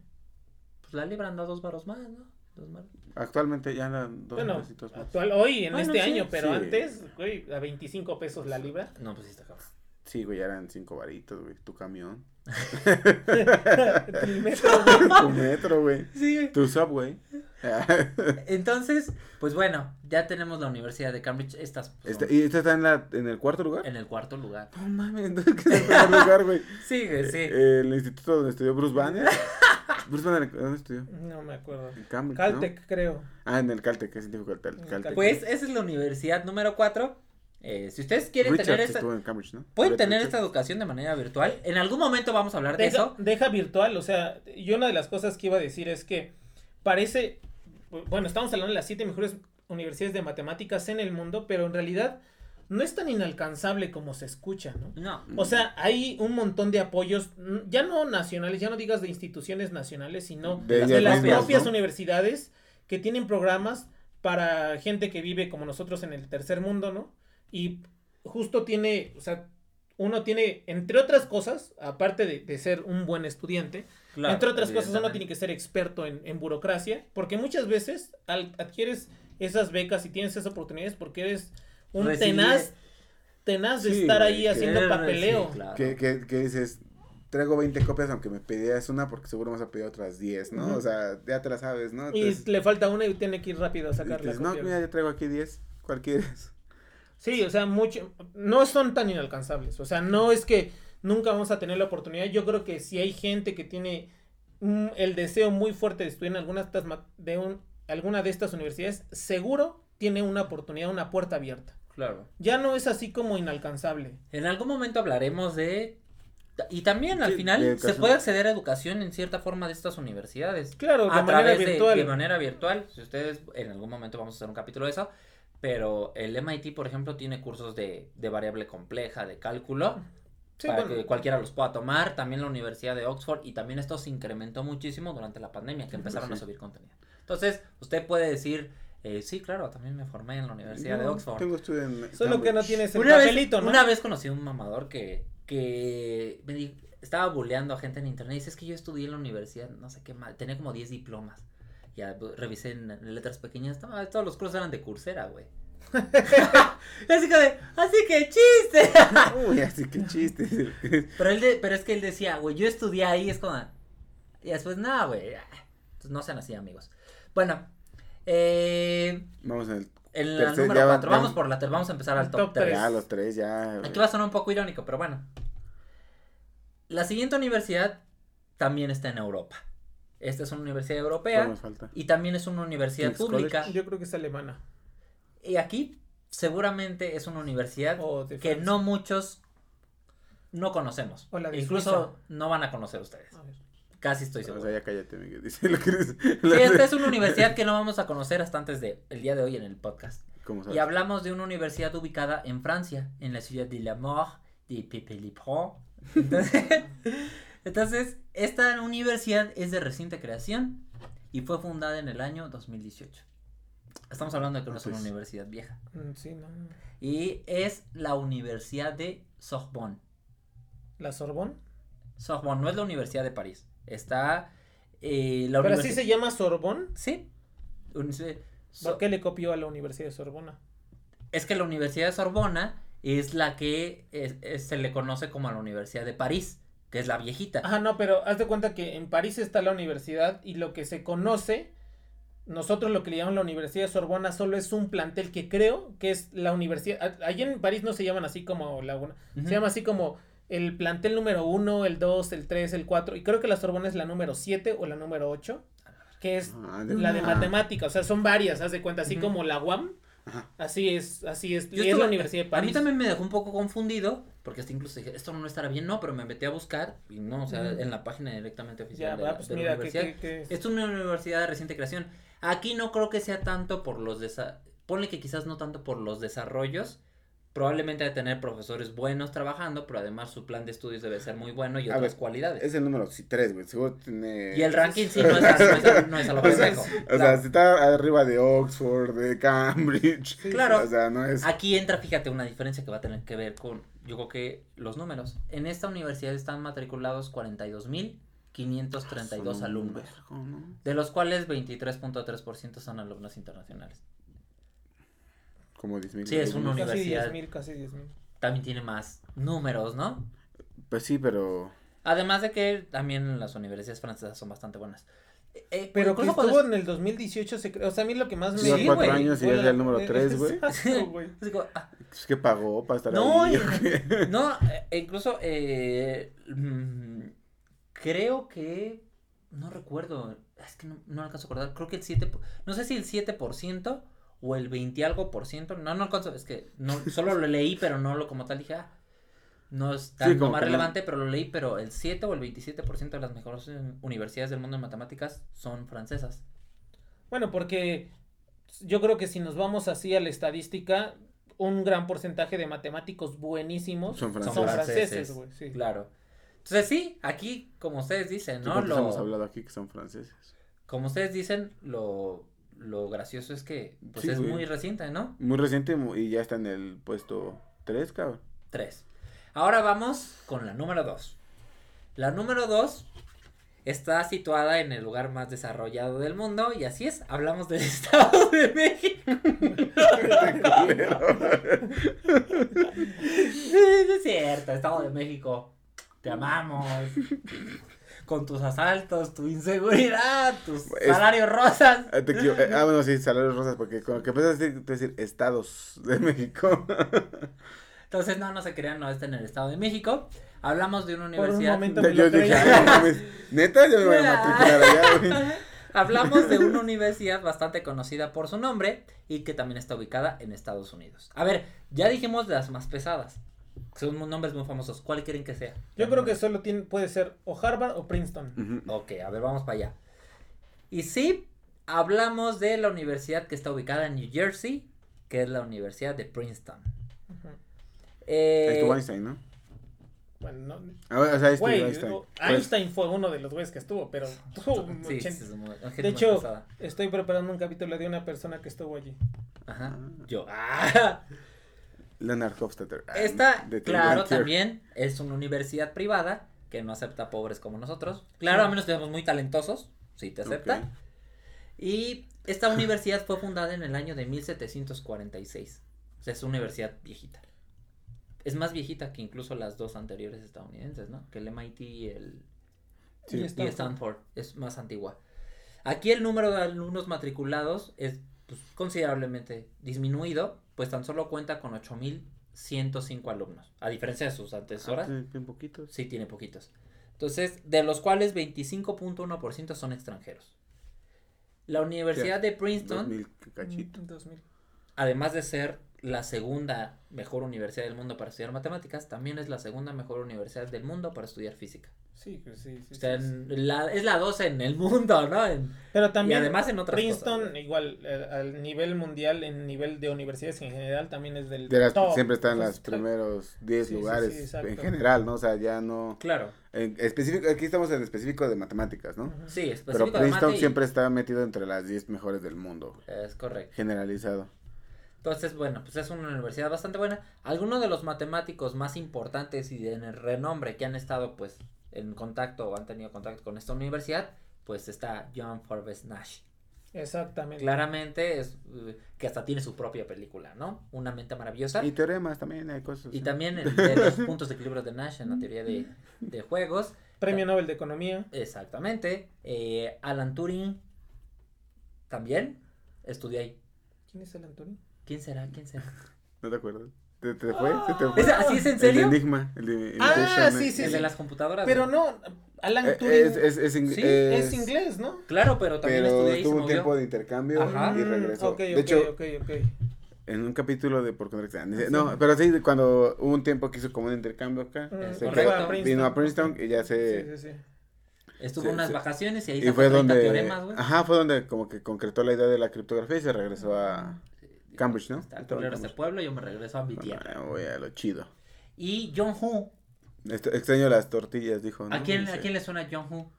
Speaker 1: Pues la libran da dos varos más, ¿no? Dos varos.
Speaker 2: Actualmente ya andan dos
Speaker 3: Bueno,
Speaker 2: pesitos más.
Speaker 3: actual, hoy, en
Speaker 1: Bueno,
Speaker 3: este
Speaker 1: sí,
Speaker 3: año, pero
Speaker 2: sí.
Speaker 3: antes, güey, a 25 pesos la libra.
Speaker 1: No, pues sí está cabrón.
Speaker 2: Sí, güey, ya eran cinco varitos, güey. Tu camión.
Speaker 3: El metro, güey.
Speaker 2: tu metro, güey.
Speaker 1: Sí, güey.
Speaker 2: Tu subway.
Speaker 1: Entonces, pues bueno, ya tenemos la Universidad de Cambridge. Estas pues,
Speaker 2: Este,
Speaker 1: son
Speaker 2: ¿Y esta está en, la, en el cuarto lugar?
Speaker 1: en el cuarto lugar.
Speaker 2: No mames, entonces ¿qué es el primer lugar, güey?
Speaker 1: Sí, güey, sí.
Speaker 2: Eh, el instituto donde estudió Bruce Banner. Bruce Banner, ¿dónde estudió?
Speaker 3: No me acuerdo.
Speaker 2: En Cambridge,
Speaker 3: Caltech, creo.
Speaker 2: Ah, en el Caltech, ¿qué científico del Caltech?
Speaker 1: Pues esa es la universidad número 4. si ustedes quieren tener esta,
Speaker 2: estuvo en Cambridge, ¿no?
Speaker 1: pueden tener esta educación de manera virtual. En algún momento vamos a hablar de
Speaker 3: Deja,
Speaker 1: eso.
Speaker 3: deja virtual, o sea, yo una de las cosas que iba a decir es que parece, bueno, estamos hablando de las siete mejores universidades de matemáticas en el mundo, pero en realidad no es tan inalcanzable como se escucha, ¿no?
Speaker 1: No,
Speaker 3: O sea, hay un montón de apoyos, mm, ya no nacionales, ya no digas de instituciones nacionales, sino
Speaker 2: De
Speaker 3: las
Speaker 2: mismas,
Speaker 3: propias
Speaker 2: ¿no?
Speaker 3: universidades que tienen programas para gente que vive como nosotros en el tercer mundo, ¿no? Y justo tiene, o sea, uno tiene, entre otras cosas, aparte de, de ser un buen estudiante,
Speaker 1: claro,
Speaker 3: entre otras cosas, uno tiene que ser experto en, en burocracia, porque muchas veces al- adquieres esas becas y tienes esas oportunidades porque eres un
Speaker 1: Recibir-
Speaker 3: tenaz, tenaz de
Speaker 2: Sí,
Speaker 3: estar ahí haciendo papeleo.
Speaker 1: sí, claro.
Speaker 2: Que, que, que dices, traigo 20 copias aunque me pedías una porque seguro me vas a pedir otras 10, ¿no? O sea, ya te la sabes, ¿no?
Speaker 3: Y le falta una y tiene que ir rápido a
Speaker 2: y
Speaker 3: sacar la
Speaker 2: dices, no, mira, ya traigo aquí 10, ¿cuál quieres?
Speaker 3: Sí, o sea, mucho, no son tan inalcanzables. O sea, no es que nunca vamos a tener la oportunidad. Yo creo que si hay gente que tiene mm, el deseo muy fuerte de estudiar en alguna de estas, ma- de un- alguna de estas universidades, seguro tiene una oportunidad, una puerta abierta.
Speaker 1: Claro.
Speaker 3: Ya no es así como inalcanzable.
Speaker 1: En algún momento hablaremos de... Y también al
Speaker 2: Sí,
Speaker 1: final
Speaker 2: de
Speaker 1: se puede acceder a educación en cierta forma de estas universidades.
Speaker 3: Claro, de
Speaker 1: a
Speaker 3: manera
Speaker 1: través de,
Speaker 3: virtual.
Speaker 1: de manera virtual. Si ustedes, en algún momento vamos a hacer un capítulo de eso. Pero el MIT, por ejemplo, tiene cursos de, de variable compleja, de cálculo,
Speaker 3: Sí,
Speaker 1: para
Speaker 3: bueno,
Speaker 1: que cualquiera los pueda tomar. También la Universidad de Oxford. Y también esto se incrementó muchísimo durante la pandemia, que empezaron
Speaker 2: sí.
Speaker 1: a subir contenido. Entonces, usted puede decir, Eh, sí, claro, también me formé en la Universidad de Oxford.
Speaker 2: Tengo estudio en
Speaker 3: Solo que no tienes el
Speaker 1: Una vez,
Speaker 3: papelito, ¿no?
Speaker 1: una vez conocí a un mamador que, que me di- estaba bulleando a gente en internet y dice, es que yo estudié en la universidad, no sé qué mal, tenía como 10 diplomas. Ya bu- revisé en, en letras pequeñas, no, todos los cursos eran de Coursera, güey. así que, de, así que chiste.
Speaker 2: Uy, así que chiste.
Speaker 1: pero, él de- pero es que él decía, güey, yo estudié ahí, es como... Y después, nada, güey. Entonces, no sean así, amigos. Bueno, eh,
Speaker 2: Vamos en el.
Speaker 1: en la
Speaker 2: Tercer,
Speaker 1: número
Speaker 2: ya va-
Speaker 1: 4,
Speaker 2: ya-
Speaker 1: vamos por la ter- vamos a empezar al top
Speaker 3: top
Speaker 1: 3.
Speaker 2: Ya, los tres, ya.
Speaker 1: Aquí va a sonar un poco irónico, pero bueno. La siguiente universidad también está en Europa. Esta es una universidad
Speaker 2: ¿Cuál
Speaker 1: europea
Speaker 2: falta?
Speaker 1: y también es una universidad
Speaker 2: King's
Speaker 1: pública.
Speaker 3: Yo creo que es alemana.
Speaker 1: Y aquí seguramente es una universidad
Speaker 3: O de
Speaker 1: que no muchos no conocemos.
Speaker 3: O la de
Speaker 1: Incluso no van a conocer ustedes.
Speaker 3: A.
Speaker 1: Casi estoy
Speaker 2: O
Speaker 1: seguro.
Speaker 2: sea, ya cállate, Miguel. Dice lo que dice.
Speaker 1: Sí, esta es una universidad que no vamos a conocer hasta antes del el día de hoy en el podcast.
Speaker 2: ¿Cómo sabes?
Speaker 1: Y hablamos de una universidad ubicada en Francia, en la ciudad de La Mort de Pépé-Lipron. Entonces, entonces, esta universidad es de reciente creación y fue fundada en el año 2018. Estamos hablando de que no es una
Speaker 2: Pues-
Speaker 1: universidad vieja.
Speaker 3: Mm, Sí, no.
Speaker 1: Y es la Universidad de Sorbonne.
Speaker 3: ¿La Sorbonne?
Speaker 1: Sorbonne no es la Universidad de París. Está eh, la
Speaker 3: Pero así se llama Sorbonne.
Speaker 1: Sí. So-
Speaker 3: ¿Por qué le copió a la Universidad de Sorbona?
Speaker 1: Es que la Universidad de Sorbona es la que es- es- se le conoce como la Universidad de París, que es la viejita.
Speaker 3: Ajá, no, pero haz de cuenta que en París está la universidad y lo que se conoce, nosotros lo que le llamamos la Universidad de Sorbona solo es un plantel que creo que es la universidad. a- Allí en París no se llaman así como la una, se llama así como el plantel número uno, el dos, el tres, el cuatro, y creo que la Sorbona es la número siete o la número ocho, que es
Speaker 2: Ah,
Speaker 3: la de matemática, o sea, son varias, haz de cuenta, así como la UAM,
Speaker 2: Ajá.
Speaker 3: así es, así es,
Speaker 1: Yo
Speaker 3: y es la Universidad de
Speaker 1: A
Speaker 3: París.
Speaker 1: mí también me dejó un poco confundido, porque hasta incluso dije, esto no estará bien, no, pero me metí a buscar, y no, o sea, en la página directamente oficial
Speaker 3: Ya,
Speaker 1: de,
Speaker 3: va,
Speaker 1: la,
Speaker 3: pues
Speaker 1: de la
Speaker 3: mira, que,
Speaker 1: universidad.
Speaker 3: que- que-
Speaker 1: Es una universidad de reciente creación. Aquí no creo que sea tanto por los desa ponle que quizás no tanto por los desarrollos, probablemente de tener profesores buenos trabajando, pero además su plan de estudios debe ser muy bueno y otras
Speaker 2: ver,
Speaker 1: cualidades.
Speaker 2: Es el número sí, tres, güey. Seguro tiene.
Speaker 1: Y el ranking sí no es a, lo
Speaker 2: o sea, o sea, si está arriba de Oxford, de Cambridge.
Speaker 1: Claro. Aquí entra, fíjate, una diferencia que va a tener que ver con, yo creo que los números. En esta universidad están matriculados 42
Speaker 2: mil 532 ah,
Speaker 1: alumnos,
Speaker 2: vergo, ¿no?
Speaker 1: de los cuales 23.3% son alumnos internacionales.
Speaker 2: Como 10.000.
Speaker 1: Sí, es una universidad.
Speaker 3: Casi 10.000, casi 10.000.
Speaker 1: También tiene más números, ¿no?
Speaker 2: Pues sí, pero...
Speaker 1: Además de que también las universidades francesas son bastante buenas. Eh, eh
Speaker 3: pero que estuvo en el 2018, se... o sea, a mí lo que más me...
Speaker 1: Sí,
Speaker 2: cuatro
Speaker 1: wey.
Speaker 2: años y ya es el número
Speaker 3: eh,
Speaker 2: tres, güey.
Speaker 1: Ah.
Speaker 2: es que pagó para estar
Speaker 1: no,
Speaker 2: ahí.
Speaker 1: no, eh, incluso eh, mm, creo que no recuerdo, es que no, no alcanzo a acordar, creo que el 7, po- no sé si el 7% o el 20 algo por ciento, no, no alcanzo, es que no, solo lo leí, pero no lo como tal dije, ah, no es tan
Speaker 2: como
Speaker 1: más
Speaker 2: no-
Speaker 1: relevante, pero lo leí, pero el 7 o el 27% de las mejores eh, universidades del mundo en matemáticas son francesas.
Speaker 3: Bueno, porque yo creo que si nos vamos así a la estadística, un gran porcentaje de matemáticos buenísimos
Speaker 2: Son
Speaker 3: son
Speaker 2: franceses.
Speaker 3: franceses, güey. Sí.
Speaker 1: Claro. Entonces sí, aquí, como ustedes dicen, ¿no? Lo-
Speaker 2: hemos hablado aquí que son franceses.
Speaker 1: Como ustedes dicen, lo, lo gracioso es que pues
Speaker 2: Sí,
Speaker 1: es
Speaker 2: güey.
Speaker 1: muy reciente, ¿no?
Speaker 2: Muy reciente y ya está en el puesto 3, cabrón.
Speaker 1: Tres. Ahora vamos con la número dos. La número dos está situada en el lugar más desarrollado del mundo y así es, hablamos del Estado de México. Es cierto, Estado de México, te amamos. Con tus asaltos, tu inseguridad, tus
Speaker 2: Es-
Speaker 1: salarios rosas.
Speaker 2: Ah, te eh, ah, bueno, sí, salarios rosas, porque con lo que empiezas a decir, te decir estados de México.
Speaker 1: Entonces, no, no se crean, no está en el Estado de México. Hablamos de una
Speaker 3: un
Speaker 1: universidad.
Speaker 3: momento-
Speaker 2: yo
Speaker 3: me lo
Speaker 2: yo dije,
Speaker 3: creía.
Speaker 2: "Ay, no mames, neta, yo me voy a matricular allá, güey.
Speaker 1: Hablamos de una universidad bastante conocida por su nombre y que también está ubicada en Estados Unidos. A ver, ya dijimos de las más pesadas. Son nombres muy famosos. ¿Cuál quieren que sea?
Speaker 3: Yo creo que solo tiene, puede ser o Harvard o Princeton.
Speaker 2: Ujú.
Speaker 1: Ok, a ver, vamos para allá. Y sí, hablamos de la universidad que está ubicada en New Jersey, que es la Universidad de Princeton.
Speaker 3: Ujú.
Speaker 1: Eh,
Speaker 2: Ahí estuvo Einstein, ¿no?
Speaker 3: Bueno, no,
Speaker 2: Ah, o sea, este, Einstein.
Speaker 3: o-
Speaker 2: Pues,
Speaker 3: Einstein fue uno de los güeyes que estuvo, pero
Speaker 1: Sí, sí, es
Speaker 3: De hecho,
Speaker 1: pesada.
Speaker 3: estoy preparando un capítulo de una persona que estuvo allí.
Speaker 1: Ajá.
Speaker 2: Ah.
Speaker 1: Yo. ¡Ah!
Speaker 2: Leonard Hofstadter. Ah,
Speaker 1: Esta,
Speaker 2: de
Speaker 1: claro, también es una universidad privada que no acepta pobres como nosotros. Claro, a menos que seamos muy talentosos, sí te acepta.
Speaker 2: Ok.
Speaker 1: Y esta universidad fue fundada en el año de 1746. O sea, es una universidad viejita. Es más viejita que incluso las dos anteriores estadounidenses, ¿no? Que el MIT y el
Speaker 2: Sí.
Speaker 3: Y. Stanford.
Speaker 1: Es más antigua. Aquí el número de alumnos matriculados es pues, considerablemente disminuido, pues tan solo cuenta con 8.105 alumnos. A diferencia de sus antecesoras,
Speaker 2: Ah, sí, bien poquitos.
Speaker 1: sí tiene poquitos. Entonces, de los cuales 25.1% son extranjeros. La Universidad de Princeton,
Speaker 2: 2000 cachito.
Speaker 3: Mm, 2000.
Speaker 1: además de ser la segunda mejor universidad del mundo para estudiar matemáticas, también es la segunda mejor universidad del mundo para estudiar física.
Speaker 3: Sí, pues sí, sí,
Speaker 1: O sea,
Speaker 3: sí, sí.
Speaker 1: en la- es la 12 en el mundo, ¿no? En-
Speaker 3: Pero también
Speaker 1: además en otras
Speaker 3: Princeton, igual, eh, al nivel mundial, en nivel de universidades en general, también es del
Speaker 2: De las-
Speaker 3: top.
Speaker 2: siempre está en los primeros 10
Speaker 3: Sí, sí, sí,
Speaker 2: lugares en general, ¿no? O sea, ya no...
Speaker 1: claro.
Speaker 2: En específico, aquí estamos en específico de matemáticas, ¿no?
Speaker 1: Sí,
Speaker 2: Pero
Speaker 1: específico de
Speaker 2: Princeton
Speaker 1: y-
Speaker 2: siempre está metido entre las 10 mejores del mundo,
Speaker 1: Es correcto.
Speaker 2: generalizado.
Speaker 1: Entonces, bueno, pues es una universidad bastante buena. Algunos de los matemáticos más importantes y de renombre que han estado, pues, en contacto o han tenido contacto con esta universidad, pues está John Forbes Nash.
Speaker 3: Exactamente.
Speaker 1: Claramente es eh, que hasta tiene su propia película, ¿no? Una mente maravillosa.
Speaker 2: Y teoremas también, hay cosas.
Speaker 1: Y también el de los puntos de equilibrio de Nash en la teoría de, de juegos.
Speaker 3: Premio Nobel de Economía.
Speaker 1: Exactamente. Eh, Alan Turing también estudió ahí.
Speaker 3: ¿Quién es Alan Turing?
Speaker 1: ¿Quién será? ¿Quién será?
Speaker 2: ¿No te acuerdas? ¿Te, te fue? ¿Se te fue?
Speaker 1: ¿Es, ¿Así es en
Speaker 2: El de
Speaker 1: serio?
Speaker 2: Enigma, el de
Speaker 3: Ah, sí, sí,
Speaker 1: el
Speaker 3: sí.
Speaker 1: de las computadoras.
Speaker 3: Pero
Speaker 1: ¿no?
Speaker 3: Alan
Speaker 2: Eh,
Speaker 3: Turing
Speaker 2: Es, es, es, ing-
Speaker 1: Sí,
Speaker 3: es inglés, ¿no?
Speaker 1: Claro, pero también
Speaker 2: Pero
Speaker 1: ahí.
Speaker 2: tuvo un tiempo de intercambio
Speaker 1: Ajá.
Speaker 2: y
Speaker 3: Mm,
Speaker 2: regresó.
Speaker 3: ok,
Speaker 2: de
Speaker 3: ok,
Speaker 2: hecho,
Speaker 3: ok, ok.
Speaker 2: en un capítulo de Por Contracción.
Speaker 3: Ah, sí.
Speaker 2: No, pero sí, cuando hubo un tiempo que hizo como un intercambio acá.
Speaker 3: Mm,
Speaker 2: se quedó-
Speaker 3: Princeton.
Speaker 2: vino a Princeton y ya se.
Speaker 3: Sí, sí, sí.
Speaker 1: Estuvo
Speaker 2: Sí,
Speaker 1: unas
Speaker 2: sí.
Speaker 1: vacaciones y ahí
Speaker 2: Y fue
Speaker 1: 30
Speaker 2: donde.
Speaker 1: teoremas, güey.
Speaker 2: Ajá, fue donde como que concretó la idea de la criptografía y se regresó a. Cambridge, ¿no?
Speaker 1: Está culero este pueblo, yo me regreso a mi tierra.
Speaker 2: Ah, voy a lo chido.
Speaker 1: Y John Hu.
Speaker 2: Esto- extraño las tortillas, dijo. ¿no?
Speaker 1: ¿A quién. ¿A quién le suena John Hu?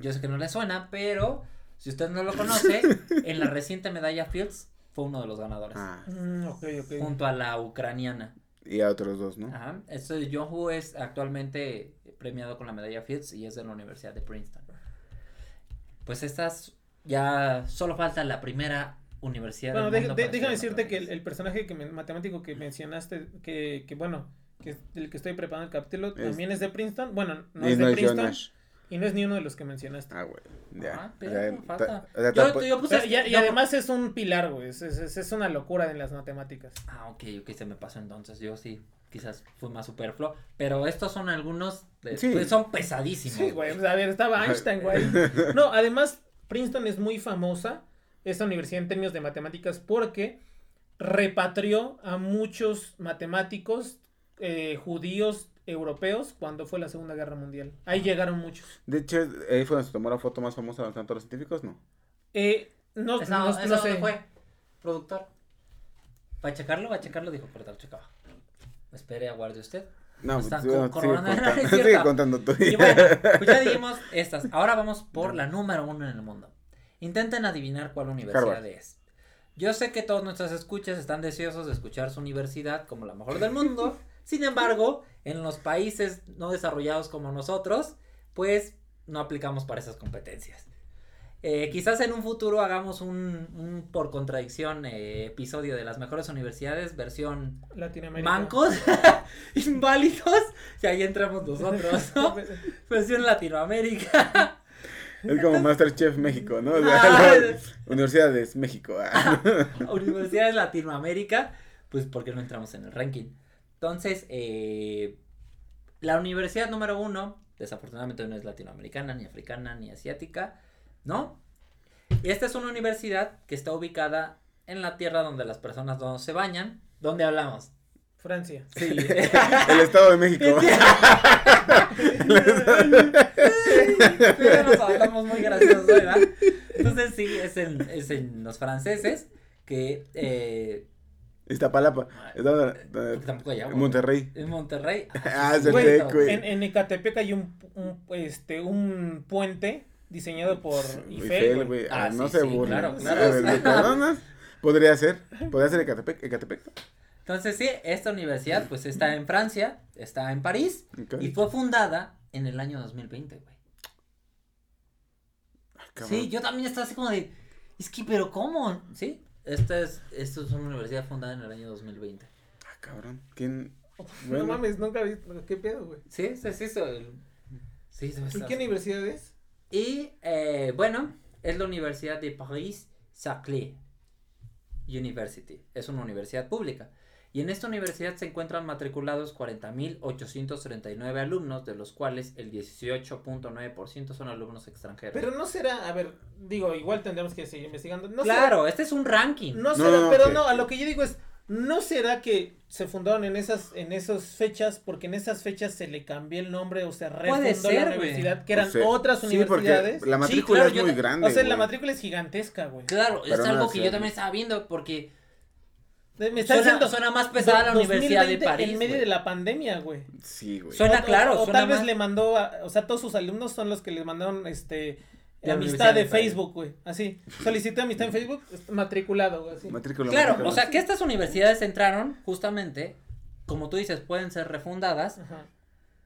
Speaker 1: Yo sé que no le suena, pero si usted no lo conoce, en la reciente medalla Fields fue uno de los ganadores.
Speaker 2: Ah,
Speaker 3: Mm, ok, ok.
Speaker 1: Junto a la ucraniana.
Speaker 2: y a otros dos, ¿no?
Speaker 1: Ajá. Este John Hu es actualmente premiado con la medalla Fields y es de la Universidad de Princeton. Pues estas ya solo falta la primera universidad.
Speaker 3: Bueno,
Speaker 1: del
Speaker 3: de-
Speaker 1: mundo
Speaker 3: de- déjame decirte que el, personaje que me- matemático que mencionaste, que, que bueno, que es el que estoy preparando el capítulo,
Speaker 2: Es-
Speaker 3: también es de Princeton. Bueno, no es
Speaker 2: no
Speaker 3: de Princeton y no es ni uno de los que mencionaste.
Speaker 2: Ah, güey. Ya.
Speaker 1: Ah,
Speaker 2: O
Speaker 1: pero
Speaker 2: sea,
Speaker 1: falta.
Speaker 2: ta- o sea,
Speaker 1: Yo,
Speaker 2: tampo-
Speaker 1: yo
Speaker 3: O
Speaker 1: puse
Speaker 3: sea, y, además es un pilar, güey. Es, es, es- una locura en las matemáticas.
Speaker 1: Ah, ok, ok, se me pasó entonces. Yo sí, quizás fui más superfluo. Pero estos son algunos. De,
Speaker 2: Sí.
Speaker 1: pues, son pesadísimos.
Speaker 3: Sí, güey. pues, a ver, estaba Einstein, güey. No, además, Princeton es muy famosa, esta universidad en términos de matemáticas, porque repatrió a muchos matemáticos eh, judíos europeos cuando fue la Segunda Guerra Mundial. Ahí llegaron muchos.
Speaker 2: De hecho, ahí fue donde se tomó la foto más famosa de los científicos, ¿no?
Speaker 3: Eh, no,
Speaker 1: ¿Esa,
Speaker 3: no-
Speaker 1: esa
Speaker 3: no sé.
Speaker 1: fue? Productor. ¿Va a checarlo? ¿Va a checarlo? Dijo, pero lo checaba. Espere, aguarde usted.
Speaker 2: No, pues, bueno,
Speaker 1: co-
Speaker 2: sigue, contando,
Speaker 1: es
Speaker 2: sigue contando tú.
Speaker 1: Y bueno, pues ya dijimos estas. Ahora vamos por la número uno en el mundo. Intenten adivinar cuál universidad
Speaker 2: Harvard.
Speaker 1: es. Yo sé que todos nuestros escuchas están deseosos de escuchar su universidad como la mejor del mundo. Sin embargo, en los países no desarrollados como nosotros, pues no aplicamos para esas competencias. Eh, quizás en un futuro hagamos un, un por contradicción eh, episodio de las mejores universidades, versión
Speaker 3: Latinoamérica.
Speaker 1: mancos, inválidos, y ahí entramos nosotros, ¿no? Versión Latinoamérica.
Speaker 2: Es como Masterchef México, ¿no? O sea,
Speaker 1: Ah.
Speaker 2: Universidades México. ah.
Speaker 1: Universidades Latinoamérica, pues porque no entramos en el ranking. Entonces, eh, la universidad número uno, desafortunadamente no es latinoamericana, ni africana, ni asiática, ¿no? Y esta es una universidad que está ubicada en la tierra donde las personas no se bañan. ¿Dónde hablamos?
Speaker 3: Francia.
Speaker 1: Sí.
Speaker 2: El Estado de México.
Speaker 1: Pero nos hablamos muy graciosos, ¿verdad? Entonces sí, es en, es en los franceses que eh,
Speaker 2: Iztapalapa. Estamos en-
Speaker 1: Porque tampoco
Speaker 2: en Monterrey.
Speaker 1: En Monterrey.
Speaker 2: Ah, es el
Speaker 3: Güey. En, en Ecatepec hay un, un, este, un puente diseñado por
Speaker 2: Eiffel,
Speaker 3: güey.
Speaker 2: güey.
Speaker 1: Ah,
Speaker 2: Ah, no
Speaker 1: sí,
Speaker 2: se
Speaker 1: sí,
Speaker 2: burlen.
Speaker 1: claro.
Speaker 2: Podría ser. Podría ser Ecatepec. Ecatepec.
Speaker 1: Entonces, sí, esta universidad pues está en Francia, está en París y fue fundada en el año 2020, güey.
Speaker 2: Ah.
Speaker 1: Sí, yo también estaba así como de, es que, pero ¿cómo? Sí, esta es, esta es una universidad fundada en el año 2020.
Speaker 2: Ah, cabrón. ¿Quién?
Speaker 3: No mames, nunca vi. ¿Qué pedo, güey?
Speaker 1: Sí, sí, sí, sí,
Speaker 3: ¿Y qué universidad es?
Speaker 1: Y eh, bueno, es la Universidad de París Saclay University. Es una universidad pública. Y en esta universidad se encuentran matriculados 40.839 alumnos, de los cuales el 18.9% son alumnos extranjeros.
Speaker 3: Pero no será, a ver, digo, igual tendremos que seguir investigando. No
Speaker 1: claro, este es un ranking.
Speaker 3: No
Speaker 2: No,
Speaker 3: será,
Speaker 2: no,
Speaker 3: pero no, a lo que yo digo es, ¿no será que se fundaron en esas, en esas fechas, porque en esas fechas se le cambió el nombre o se refundó
Speaker 1: ser,
Speaker 3: la universidad, que eran
Speaker 2: O sea,
Speaker 3: otras
Speaker 2: sí,
Speaker 3: universidades?
Speaker 2: porque la matrícula
Speaker 1: claro,
Speaker 2: es muy grande.
Speaker 3: o sea, la matrícula es gigantesca, güey.
Speaker 1: Claro,
Speaker 2: Pero
Speaker 1: es
Speaker 2: no
Speaker 1: algo que yo también estaba viendo porque
Speaker 3: Me está
Speaker 1: suena,
Speaker 3: diciendo,
Speaker 1: suena más pesada la Universidad de
Speaker 3: 2020
Speaker 1: París.
Speaker 3: En medio de la pandemia, güey.
Speaker 2: Sí, güey.
Speaker 1: Suena
Speaker 3: O- o-
Speaker 1: claro,
Speaker 3: O,
Speaker 1: suena
Speaker 3: tal vez le mandó, a- o sea, todos sus alumnos son los que le mandaron, este,
Speaker 1: La
Speaker 3: amistad de. Facebook, güey. Así, solicité amistad en Facebook, matriculado, güey, así.
Speaker 2: Matrícula.
Speaker 1: Claro, o sea que estas universidades entraron justamente, como tú dices, pueden ser refundadas,
Speaker 3: Ajá.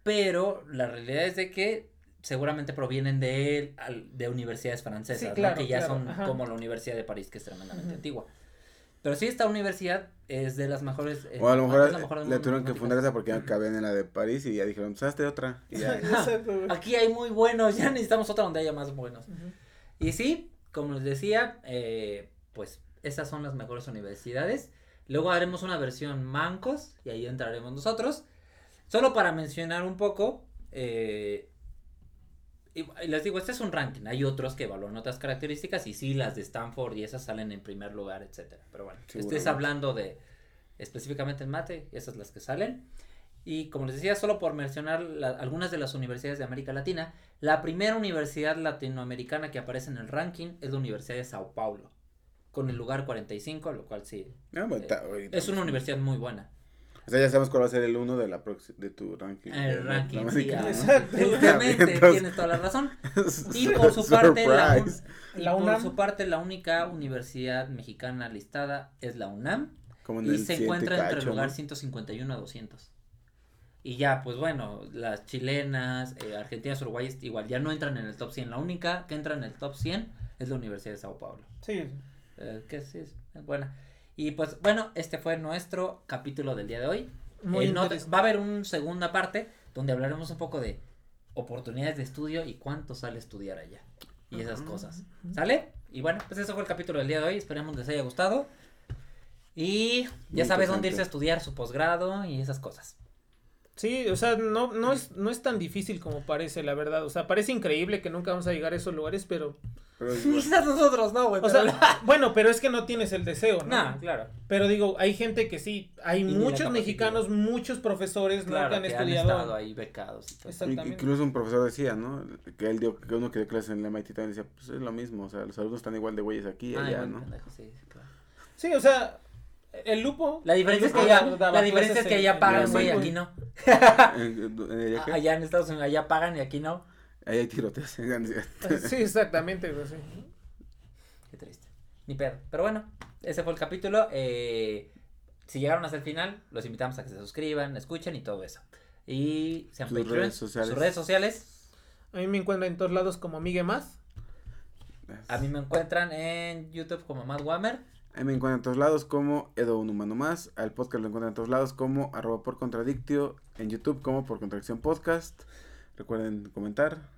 Speaker 1: pero la realidad es de que seguramente provienen de, al- de universidades francesas,
Speaker 3: Sí,
Speaker 1: que ya
Speaker 3: claro,
Speaker 1: son
Speaker 3: ajá.
Speaker 1: como la Universidad de París, que es tremendamente antigua. Pero sí, esta universidad es de las mejores. eh,
Speaker 2: O a lo
Speaker 1: es
Speaker 2: mejor
Speaker 1: la mejor
Speaker 2: le tuvieron que fundar esa porque ya cabían en la de París y ya dijeron, pues hazte otra. Y ya.
Speaker 1: Aquí hay muy buenos, ya necesitamos otra donde haya más buenos. Y sí, como les decía, eh, pues esas son las mejores universidades. Luego haremos una versión mancos y ahí entraremos nosotros. Solo para mencionar un poco, eh, les digo, este es un ranking. Hay otros que evalúan otras características y sí, las de Stanford y esas salen en primer lugar, etcétera. Pero bueno, estés hablando de específicamente en mate, esas las que salen. Y como les decía, solo por mencionar la- algunas de las universidades de América Latina, la primera universidad latinoamericana que aparece en el ranking es la Universidad de Sao Paulo, con el lugar 45, lo cual sí,
Speaker 2: Ah, ahorita.
Speaker 1: es una universidad muy buena.
Speaker 2: O sea, ya sabemos cuál va a ser el uno de la de tu ranking. de
Speaker 1: El ranking, sí.
Speaker 3: Exacto.
Speaker 1: tristemente,
Speaker 2: Entonces-
Speaker 1: tienes toda la razón. Y por su parte, la, un-
Speaker 2: Surprise.
Speaker 1: y
Speaker 3: La
Speaker 1: por
Speaker 3: UNAM.
Speaker 1: su parte, la única universidad mexicana listada es la UNAM
Speaker 2: Como en
Speaker 1: y
Speaker 2: el
Speaker 1: se encuentra entre el lugar
Speaker 2: ¿no?
Speaker 1: 151 a 200. Y ya, pues bueno, las chilenas, eh, argentinas, uruguayas, igual ya no entran en el top 100. La única que entra en el top 100 es la Universidad de Sao Paulo.
Speaker 3: Sí.
Speaker 1: eh, que sí es buena. Y pues bueno, este fue nuestro capítulo del día de hoy.
Speaker 3: Muy
Speaker 1: Eh, no- va a haber una segunda parte donde hablaremos un poco de oportunidades de estudio y cuánto sale estudiar allá. Y esas cosas. ¿Sale? Y bueno, pues eso fue el capítulo del día de hoy. Esperemos les haya gustado. Y ya
Speaker 2: Muy
Speaker 1: sabes dónde irse a estudiar su posgrado y esas cosas.
Speaker 3: Sí, o sea, no, no, es, no es tan difícil como parece, la verdad. O sea, parece increíble que nunca vamos a llegar a esos lugares, pero...
Speaker 2: Pero.
Speaker 1: Quizás nosotros no, güey.
Speaker 3: O sea, bueno, pero es que no tienes el deseo, ¿no?
Speaker 1: no, claro.
Speaker 3: Pero digo, hay gente que sí, hay muchos mexicanos, muchos profesores, ¿no?
Speaker 1: Claro,
Speaker 3: que han
Speaker 1: que
Speaker 3: estudiado.
Speaker 1: estado ahí becados y todo.
Speaker 3: Exacto. Exactamente.
Speaker 2: Incluso un profesor decía, ¿no? Que él dio, que uno que dio clases en la MIT también decía, pues es lo mismo, o sea, los alumnos están igual de güeyes aquí y
Speaker 1: Ay,
Speaker 2: allá, ¿no?
Speaker 1: pendejo, sí, sí, claro.
Speaker 3: Sí, o sea, el lupo.
Speaker 1: La diferencia es que allá, la diferencia es que allá pagan, güey,
Speaker 3: SEP,
Speaker 1: aquí no.
Speaker 2: Allá
Speaker 1: en Estados Unidos, allá pagan y aquí no.
Speaker 2: Ahí hay tiroteos.
Speaker 3: Sí, exactamente, güey, sí.
Speaker 1: Qué triste. Ni pedo. Pero bueno, ese fue el capítulo. Eh, si llegaron hasta el final, los invitamos a que se suscriban, escuchen y todo eso. Y sean
Speaker 2: Sus redes sociales.
Speaker 1: sus redes sociales.
Speaker 3: A mí me encuentran en todos lados como Migue Más.
Speaker 1: A mí me encuentran en YouTube como Matt Whammer.
Speaker 2: Ahí me encuentran en todos lados como Edo Un Humano Más. Al podcast lo encuentran en todos lados como arroba por contradictio. En YouTube como por contradicción podcast. Recuerden comentar,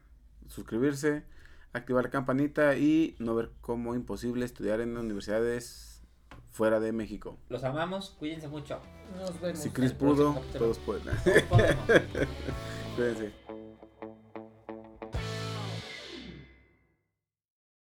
Speaker 2: suscribirse, activar la campanita y no ver como imposible estudiar en universidades fuera de México.
Speaker 1: Los amamos, cuídense mucho.
Speaker 3: Nos vemos.
Speaker 2: Si Chris pudo, todos pueden. Cuídense.